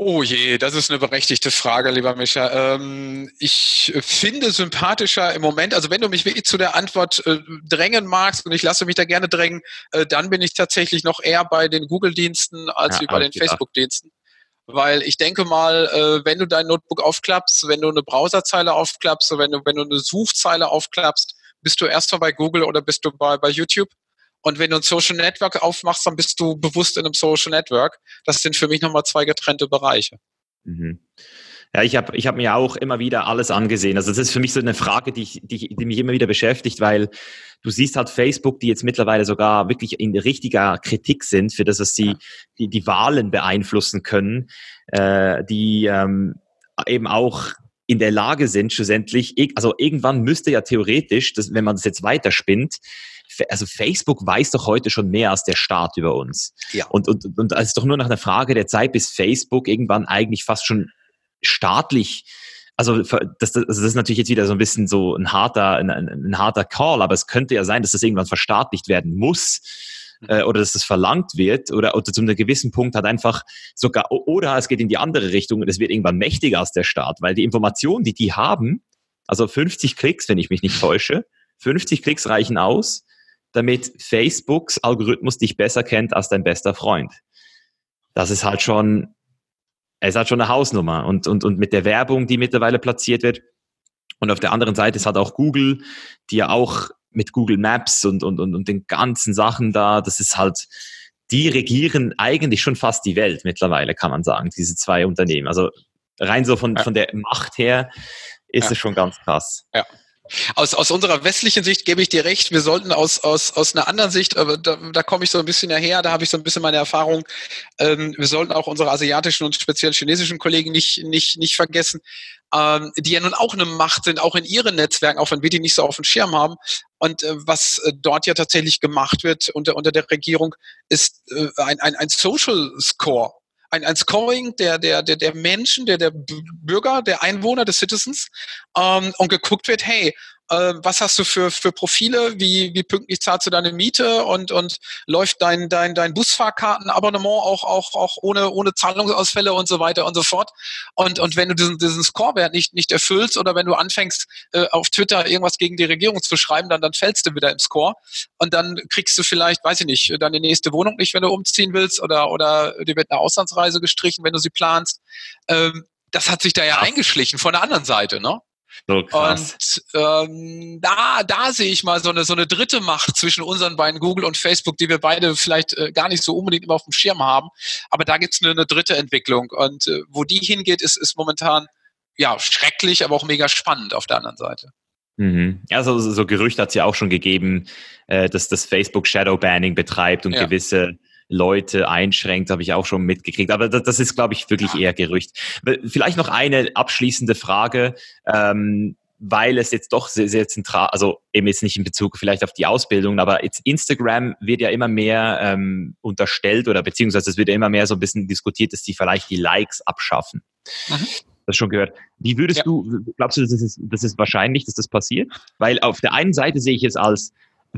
Oh je, das ist eine berechtigte Frage, lieber Micha. Ähm, ich finde sympathischer im Moment, also wenn du mich wirklich zu der Antwort äh, drängen magst und ich lasse mich da gerne drängen, äh, dann bin ich tatsächlich noch eher bei den Google-Diensten als ja, bei den Facebook-Diensten. Weil ich denke mal, äh, wenn du dein Notebook aufklappst, wenn du eine Browserzeile aufklappst, wenn du, wenn du eine Suchzeile aufklappst, bist du erst mal bei Google oder bist du bei, bei YouTube? Und wenn du ein Social Network aufmachst, dann bist du bewusst in einem Social Network. Das sind für mich nochmal zwei getrennte Bereiche. Mhm. Ja, ich habe ich hab mir auch immer wieder alles angesehen. Also das ist für mich so eine Frage, die, ich, die, die mich immer wieder beschäftigt, weil du siehst halt Facebook, die jetzt mittlerweile sogar wirklich in richtiger Kritik sind für das, was sie die, die Wahlen beeinflussen können, äh, die ähm, eben auch in der Lage sind, schlussendlich, also irgendwann müsste ja theoretisch, dass, wenn man das jetzt weiterspinnt, also Facebook weiß doch heute schon mehr als der Staat über uns. Ja. Und, und, und es ist doch nur nach einer Frage der Zeit, bis Facebook irgendwann eigentlich fast schon staatlich also das, das, also das ist natürlich jetzt wieder so ein bisschen so ein harter, ein, ein, ein harter Call, aber es könnte ja sein, dass das irgendwann verstaatlicht werden muss mhm. äh, oder dass das verlangt wird oder, oder zu einem gewissen Punkt hat einfach sogar, oder es geht in die andere Richtung und es wird irgendwann mächtiger als der Staat, weil die Informationen, die die haben, also 50 Klicks, wenn ich mich nicht täusche, 50 Klicks reichen aus, damit Facebooks Algorithmus dich besser kennt als dein bester Freund. Das ist halt schon, es halt schon eine Hausnummer. Und, und, und mit der Werbung, die mittlerweile platziert wird. Und auf der anderen Seite ist halt auch Google, die ja auch mit Google Maps und, und, und, und den ganzen Sachen da, das ist halt, die regieren eigentlich schon fast die Welt mittlerweile, kann man sagen, diese zwei Unternehmen. Also rein so von, von der Macht her ist ja. es schon ganz krass. Ja. Aus, aus unserer westlichen Sicht gebe ich dir recht, wir sollten aus, aus, aus einer anderen Sicht, aber da, da komme ich so ein bisschen daher, da habe ich so ein bisschen meine Erfahrung, ähm, wir sollten auch unsere asiatischen und speziell chinesischen Kollegen nicht, nicht, nicht vergessen, ähm, die ja nun auch eine Macht sind, auch in ihren Netzwerken, auch wenn wir die nicht so auf dem Schirm haben. Und äh, was äh, dort ja tatsächlich gemacht wird unter, unter der Regierung, ist äh, ein, ein, ein Social Score ein, ein Scoring der, der, der, der Menschen, der, der Bürger, der Einwohner, des Citizens ähm, und geguckt wird, hey, äh, was hast du für, für Profile, wie, wie pünktlich zahlst du deine Miete und, und läuft dein, dein, dein Busfahrkartenabonnement auch, auch, auch ohne, ohne Zahlungsausfälle und so weiter und so fort. Und, und wenn du diesen, diesen Scorewert nicht, nicht erfüllst oder wenn du anfängst, äh, auf Twitter irgendwas gegen die Regierung zu schreiben, dann, dann fällst du wieder im Score und dann kriegst du vielleicht, weiß ich nicht, deine nächste Wohnung nicht, wenn du umziehen willst oder, oder dir wird eine Auslandsreise gestrichen, wenn du sie planst. Ähm, das hat sich da ja eingeschlichen von der anderen Seite, ne? So krass. Und ähm, da, da sehe ich mal so eine, so eine dritte Macht zwischen unseren beiden Google und Facebook, die wir beide vielleicht äh, gar nicht so unbedingt immer auf dem Schirm haben. Aber da gibt es eine, eine, dritte Entwicklung. Und äh, wo die hingeht, ist, ist momentan ja schrecklich, aber auch mega spannend auf der anderen Seite. Mhm. Also so Gerüchte hat es ja auch schon gegeben, äh, dass das Facebook Shadowbanning betreibt und ja. gewisse Leute einschränkt, habe ich auch schon mitgekriegt. Aber das, das ist, glaube ich, wirklich eher Gerücht. Vielleicht noch eine abschließende Frage. Ähm, weil es jetzt doch sehr, sehr zentral, also eben jetzt nicht in Bezug vielleicht auf die Ausbildung, aber jetzt Instagram wird ja immer mehr ähm, unterstellt oder beziehungsweise es wird ja immer mehr so ein bisschen diskutiert, dass sie vielleicht die Likes abschaffen. Mhm das schon gehört. Wie würdest ja. du, glaubst du, das ist, das ist wahrscheinlich, dass das passiert? Weil auf der einen Seite sehe ich es als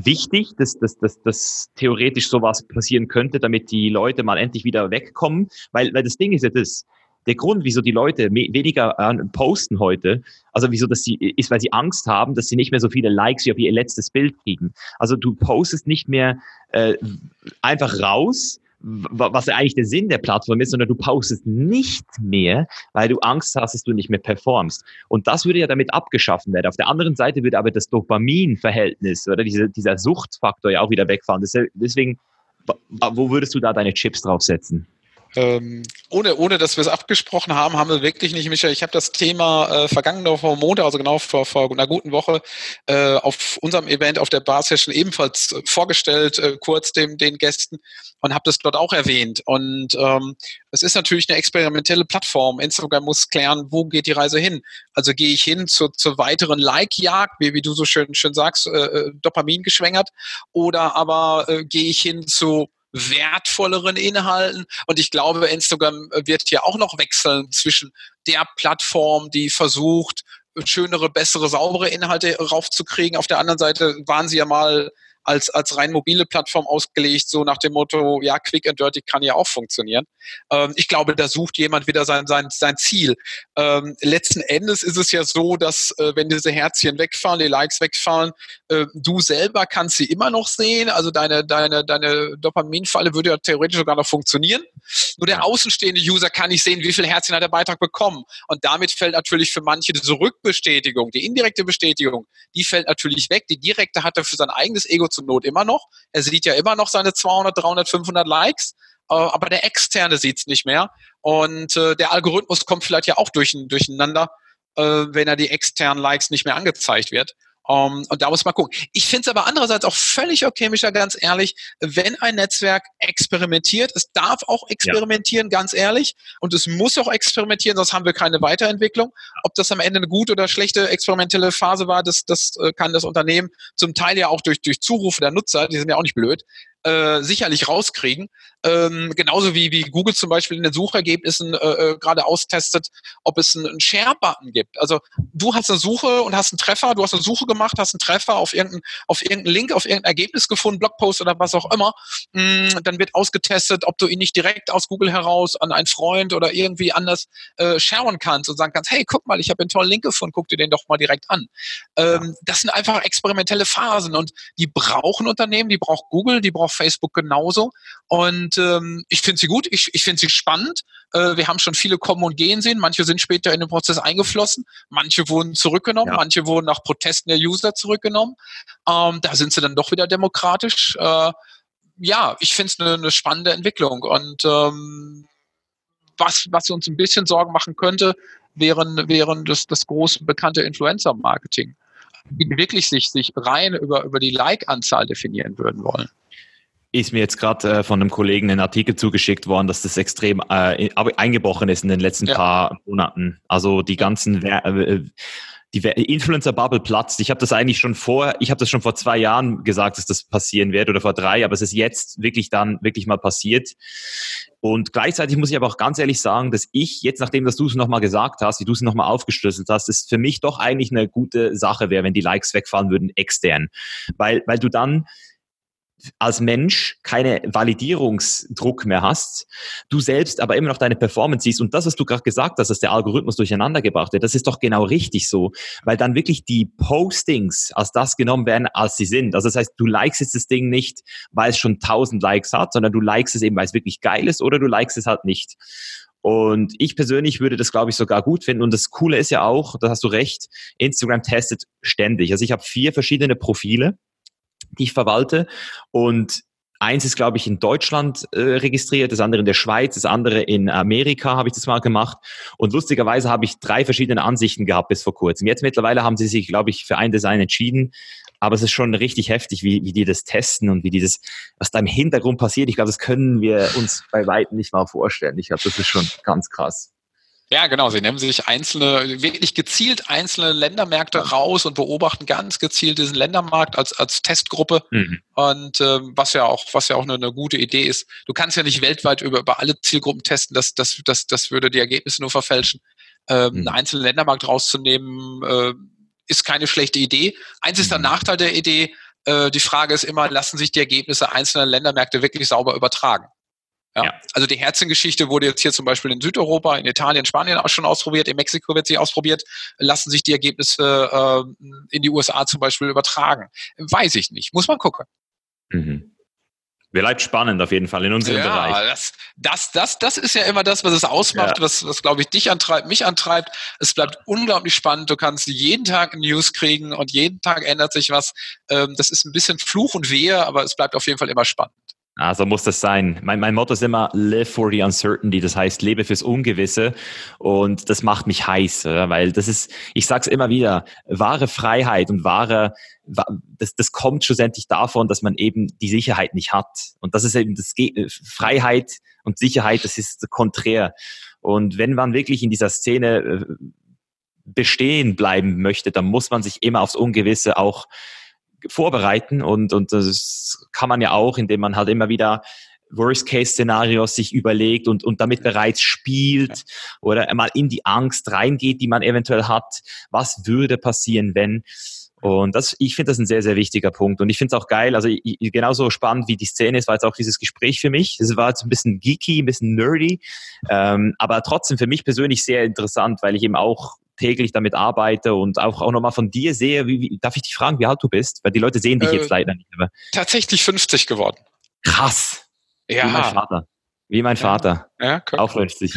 wichtig, dass, dass, dass, dass theoretisch sowas passieren könnte, damit die Leute mal endlich wieder wegkommen. Weil, weil das Ding ist ja das, der Grund, wieso die Leute weniger posten heute, also wieso das sie, ist, weil sie Angst haben, dass sie nicht mehr so viele Likes wie auf ihr letztes Bild kriegen. Also du postest nicht mehr äh, einfach raus, was ja eigentlich der Sinn der Plattform ist, sondern du postest nicht mehr, weil du Angst hast, dass du nicht mehr performst. Und das würde ja damit abgeschaffen werden. Auf der anderen Seite würde aber das Dopaminverhältnis oder diese, dieser Suchtfaktor ja auch wieder wegfallen. Deswegen, wo würdest du da deine Chips draufsetzen? Ähm, ohne, ohne dass wir es abgesprochen haben, haben wir wirklich nicht, Michael. Ich habe das Thema äh, vergangene Woche Montag, also genau vor, vor einer guten Woche, äh, auf unserem Event auf der Bar Session ebenfalls äh, vorgestellt, äh, kurz dem, den Gästen und habe das dort auch erwähnt. Und ähm, es ist natürlich eine experimentelle Plattform. Instagram muss klären, wo geht die Reise hin. Also gehe ich hin zur, zur weiteren Like-Jagd, wie, wie du so schön, schön sagst, äh, äh Dopamin geschwängert, oder aber äh, gehe ich hin zu wertvolleren Inhalten. Und ich glaube, Instagram wird hier auch noch wechseln zwischen der Plattform, die versucht, schönere, bessere, saubere Inhalte raufzukriegen. Auf der anderen Seite waren sie ja mal als, als rein mobile Plattform ausgelegt, so nach dem Motto, ja, quick and dirty kann ja auch funktionieren. Ähm, ich glaube, da sucht jemand wieder sein, sein, sein Ziel. Ähm, letzten Endes ist es ja so, dass äh, wenn diese Herzchen wegfallen, die Likes wegfallen, äh, du selber kannst sie immer noch sehen. Also deine, deine, deine Dopaminfalle würde ja theoretisch sogar noch funktionieren. Nur der außenstehende User kann nicht sehen, wie viel Herzchen hat der Beitrag bekommen. Und damit fällt natürlich für manche diese Rückbestätigung, die indirekte Bestätigung, die fällt natürlich weg. Die direkte hat er für sein eigenes Ego zur Not immer noch. Er sieht ja immer noch seine 200, 300, 500 Likes, äh, aber der Externe sieht es nicht mehr. Und äh, der Algorithmus kommt vielleicht ja auch durch, durcheinander, äh, wenn er die externen Likes nicht mehr angezeigt wird. Um, ähm, und da muss man gucken. Ich finde es aber andererseits auch völlig okay, Micha, ganz ehrlich, wenn ein Netzwerk experimentiert, es darf auch experimentieren, ja. ganz ehrlich, und es muss auch experimentieren, sonst haben wir keine Weiterentwicklung. Ob das am Ende eine gute oder schlechte experimentelle Phase war, das, das äh, kann das Unternehmen zum Teil ja auch durch, durch Zurufe der Nutzer, die sind ja auch nicht blöd, äh, sicherlich rauskriegen. Ähm, genauso wie, wie Google zum Beispiel in den Suchergebnissen äh, äh, gerade austestet, ob es einen, einen Share-Button gibt. Also du hast eine Suche und hast einen Treffer, du hast eine Suche gemacht, hast einen Treffer auf irgendeinen auf irgendeinen Link, auf irgendein Ergebnis gefunden, Blogpost oder was auch immer. Mm, dann wird ausgetestet, ob du ihn nicht direkt aus Google heraus an einen Freund oder irgendwie anders äh, sharen kannst und sagen kannst, hey, guck mal, ich habe einen tollen Link gefunden, guck dir den doch mal direkt an. Ähm, das sind einfach experimentelle Phasen und die brauchen Unternehmen, die braucht Google, die braucht Facebook genauso. Und ähm, ich finde sie gut, ich, ich finde sie spannend. Äh, wir haben schon viele kommen und gehen sehen. Manche sind später in den Prozess eingeflossen, manche wurden zurückgenommen, ja. manche wurden nach Protesten der User zurückgenommen. Ähm, da sind sie dann doch wieder demokratisch. Äh, ja, ich finde es eine ne spannende Entwicklung. Und ähm, was, was uns ein bisschen Sorgen machen könnte, wären, wären das, das große bekannte Influencer-Marketing, die wirklich sich, sich rein über, über die Like-Anzahl definieren würden wollen ist mir jetzt gerade äh, von einem Kollegen ein Artikel zugeschickt worden, dass das extrem äh, eingebrochen ist in den letzten ja. paar Monaten. Also die ganzen äh, die Influencer-Bubble platzt. Ich habe das eigentlich schon vor, ich habe das schon vor zwei Jahren gesagt, dass das passieren wird oder vor drei, aber es ist jetzt wirklich dann wirklich mal passiert. Und gleichzeitig muss ich aber auch ganz ehrlich sagen, dass ich jetzt, nachdem dass du es nochmal gesagt hast, wie du es nochmal aufgeschlüsselt hast, es für mich doch eigentlich eine gute Sache wäre, wenn die Likes wegfallen würden extern. Weil, weil du dann als Mensch keine Validierungsdruck mehr hast, du selbst aber immer noch deine Performance siehst und das, was du gerade gesagt hast, dass der Algorithmus durcheinander gebracht wird, das ist doch genau richtig so, weil dann wirklich die Postings als das genommen werden, als sie sind. Also das heißt, du likest jetzt das Ding nicht, weil es schon 1000 Likes hat, sondern du likest es eben, weil es wirklich geil ist oder du likest es halt nicht. Und ich persönlich würde das, glaube ich, sogar gut finden. Und das Coole ist ja auch, da hast du recht, Instagram testet ständig. Also ich habe vier verschiedene Profile die ich verwalte. Und Eins ist, glaube ich, in Deutschland äh, registriert, das andere in der Schweiz, das andere in Amerika habe ich das mal gemacht. Und lustigerweise habe ich drei verschiedene Ansichten gehabt bis vor kurzem. Jetzt mittlerweile haben sie sich, glaube ich, für ein Design entschieden. Aber es ist schon richtig heftig, wie, wie die das testen und wie die das, was da im Hintergrund passiert. Ich glaube, das können wir uns bei weitem nicht mal vorstellen. Ich glaube, das ist schon ganz krass. Ja, genau. Sie nehmen sich einzelne, wirklich gezielt einzelne Ländermärkte raus und beobachten ganz gezielt diesen Ländermarkt als, als Testgruppe. Mhm. Und ähm, was ja auch, was ja auch eine, eine, gute Idee ist. Du kannst ja nicht weltweit über, über alle Zielgruppen testen. Das, das, das, das würde die Ergebnisse nur verfälschen. Ähm, mhm. Einen einzelnen Ländermarkt rauszunehmen, äh, ist keine schlechte Idee. Eins ist der mhm. Nachteil der Idee. Äh, die Frage ist immer, lassen sich die Ergebnisse einzelner Ländermärkte wirklich sauber übertragen? Ja. ja. Also die Herzengeschichte wurde jetzt hier zum Beispiel in Südeuropa, in Italien, Spanien auch schon ausprobiert, in Mexiko wird sie ausprobiert. Lassen sich die Ergebnisse äh, in die USA zum Beispiel übertragen? Weiß ich nicht. Muss man gucken. Mhm. Bleibt spannend auf jeden Fall in unserem ja, Bereich. Das, das, das, das ist ja immer das, was es ausmacht, ja. was, was glaube ich dich antreibt, mich antreibt. Es bleibt unglaublich spannend. Du kannst jeden Tag News kriegen und jeden Tag ändert sich was. Ähm, das ist ein bisschen Fluch und Wehe, aber es bleibt auf jeden Fall immer spannend. Also muss das sein. Mein, mein Motto ist immer live for the uncertainty, das heißt lebe fürs Ungewisse. Und das macht mich heiß, weil das ist, ich sag's immer wieder, wahre Freiheit und wahre, das, das kommt schlussendlich davon, dass man eben die Sicherheit nicht hat. Und das ist eben das Freiheit und Sicherheit, das ist konträr. Und wenn man wirklich in dieser Szene äh, bestehen bleiben möchte, dann muss man sich immer aufs Ungewisse auch vorbereiten und, und das kann man ja auch, indem man halt immer wieder Worst-Case-Szenarios sich überlegt und, und damit bereits spielt oder mal in die Angst reingeht, die man eventuell hat. Was würde passieren, wenn? Und das, ich finde das ein sehr, sehr wichtiger Punkt. Und ich finde es auch geil, also ich, genauso spannend wie die Szene ist, war jetzt auch dieses Gespräch für mich. Es war jetzt ein bisschen geeky, ein bisschen nerdy, ähm, aber trotzdem für mich persönlich sehr interessant, weil ich eben auch täglich damit arbeite und auch, auch nochmal von dir sehe, wie, wie, darf ich dich fragen, wie alt du bist? Weil die Leute sehen dich äh, jetzt leider nicht. Aber. Tatsächlich 50 geworden. Krass. Ja. Wie mein Vater. Wie mein Vater. Ja, ja auch 50.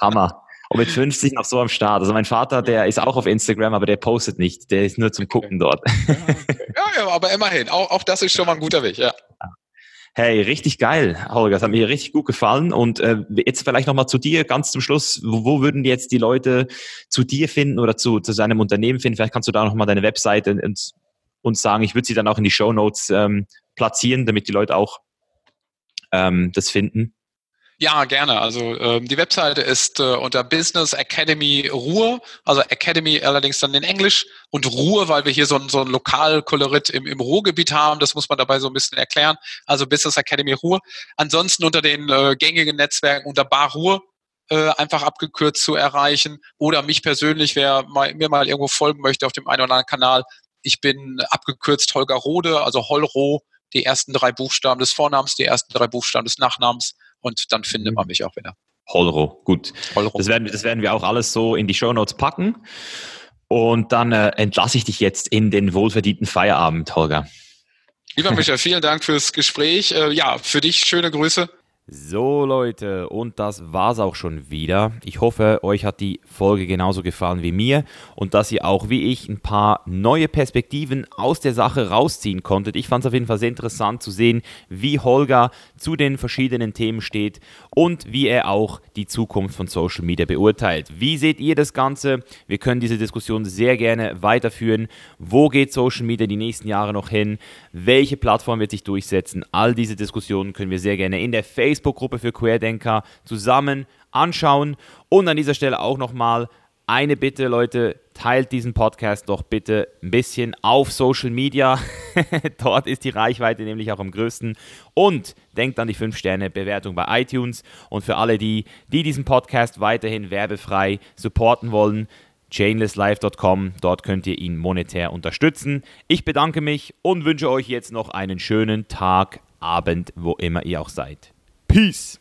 Hammer. Und mit 50 noch so am Start. Also mein Vater, der ist auch auf Instagram, aber der postet nicht. Der ist nur zum Gucken dort. Ja, okay. ja, ja, aber immerhin. Auch, auch das ist schon mal ein guter Weg, ja. Hey, richtig geil, Holger. Das hat mir richtig gut gefallen. Und äh, jetzt vielleicht nochmal zu dir, ganz zum Schluss. Wo, wo würden jetzt die Leute zu dir finden oder zu, zu seinem Unternehmen finden? Vielleicht kannst du da nochmal deine Webseite und, und sagen, ich würde sie dann auch in die Show Notes ähm, platzieren, damit die Leute auch ähm, das finden. Ja, gerne. Also ähm, die Webseite ist äh, unter Business Academy Ruhr, also Academy allerdings dann in Englisch und Ruhr, weil wir hier so ein, so ein Lokalkolorit im, im Ruhrgebiet haben. Das muss man dabei so ein bisschen erklären. Also Business Academy Ruhr. Ansonsten unter den äh, gängigen Netzwerken unter Bar Ruhr äh, einfach abgekürzt zu erreichen. Oder mich persönlich, wer mal, mir mal irgendwo folgen möchte auf dem einen oder anderen Kanal. Ich bin abgekürzt Holger Rode, also Holro, die ersten drei Buchstaben des Vornamens, die ersten drei Buchstaben des Nachnamens und dann findet man mhm. mich auch wieder. Holro, gut. Holro. Das, werden, das werden wir auch alles so in die Show Notes packen. Und dann äh, entlasse ich dich jetzt in den wohlverdienten Feierabend, Holger. Lieber Michael, vielen Dank fürs Gespräch. Äh, ja, für dich schöne Grüße. So Leute, und das war's auch schon wieder. Ich hoffe, euch hat die Folge genauso gefallen wie mir und dass ihr auch wie ich ein paar neue Perspektiven aus der Sache rausziehen konntet. Ich fand es auf jeden Fall sehr interessant zu sehen, wie Holger zu den verschiedenen Themen steht und wie er auch die Zukunft von Social Media beurteilt. Wie seht ihr das Ganze? Wir können diese Diskussion sehr gerne weiterführen. Wo geht Social Media die nächsten Jahre noch hin? Welche Plattform wird sich durchsetzen? All diese Diskussionen können wir sehr gerne in der Facebook Facebook-Gruppe für Querdenker zusammen anschauen. Und an dieser Stelle auch nochmal eine Bitte, Leute, teilt diesen Podcast doch bitte ein bisschen auf Social Media. Dort ist die Reichweite nämlich auch am größten. Und denkt an die 5-Sterne-Bewertung bei iTunes. Und für alle die, die diesen Podcast weiterhin werbefrei supporten wollen, chainlesslife.com, dort könnt ihr ihn monetär unterstützen. Ich bedanke mich und wünsche euch jetzt noch einen schönen Tag, Abend, wo immer ihr auch seid. Peace.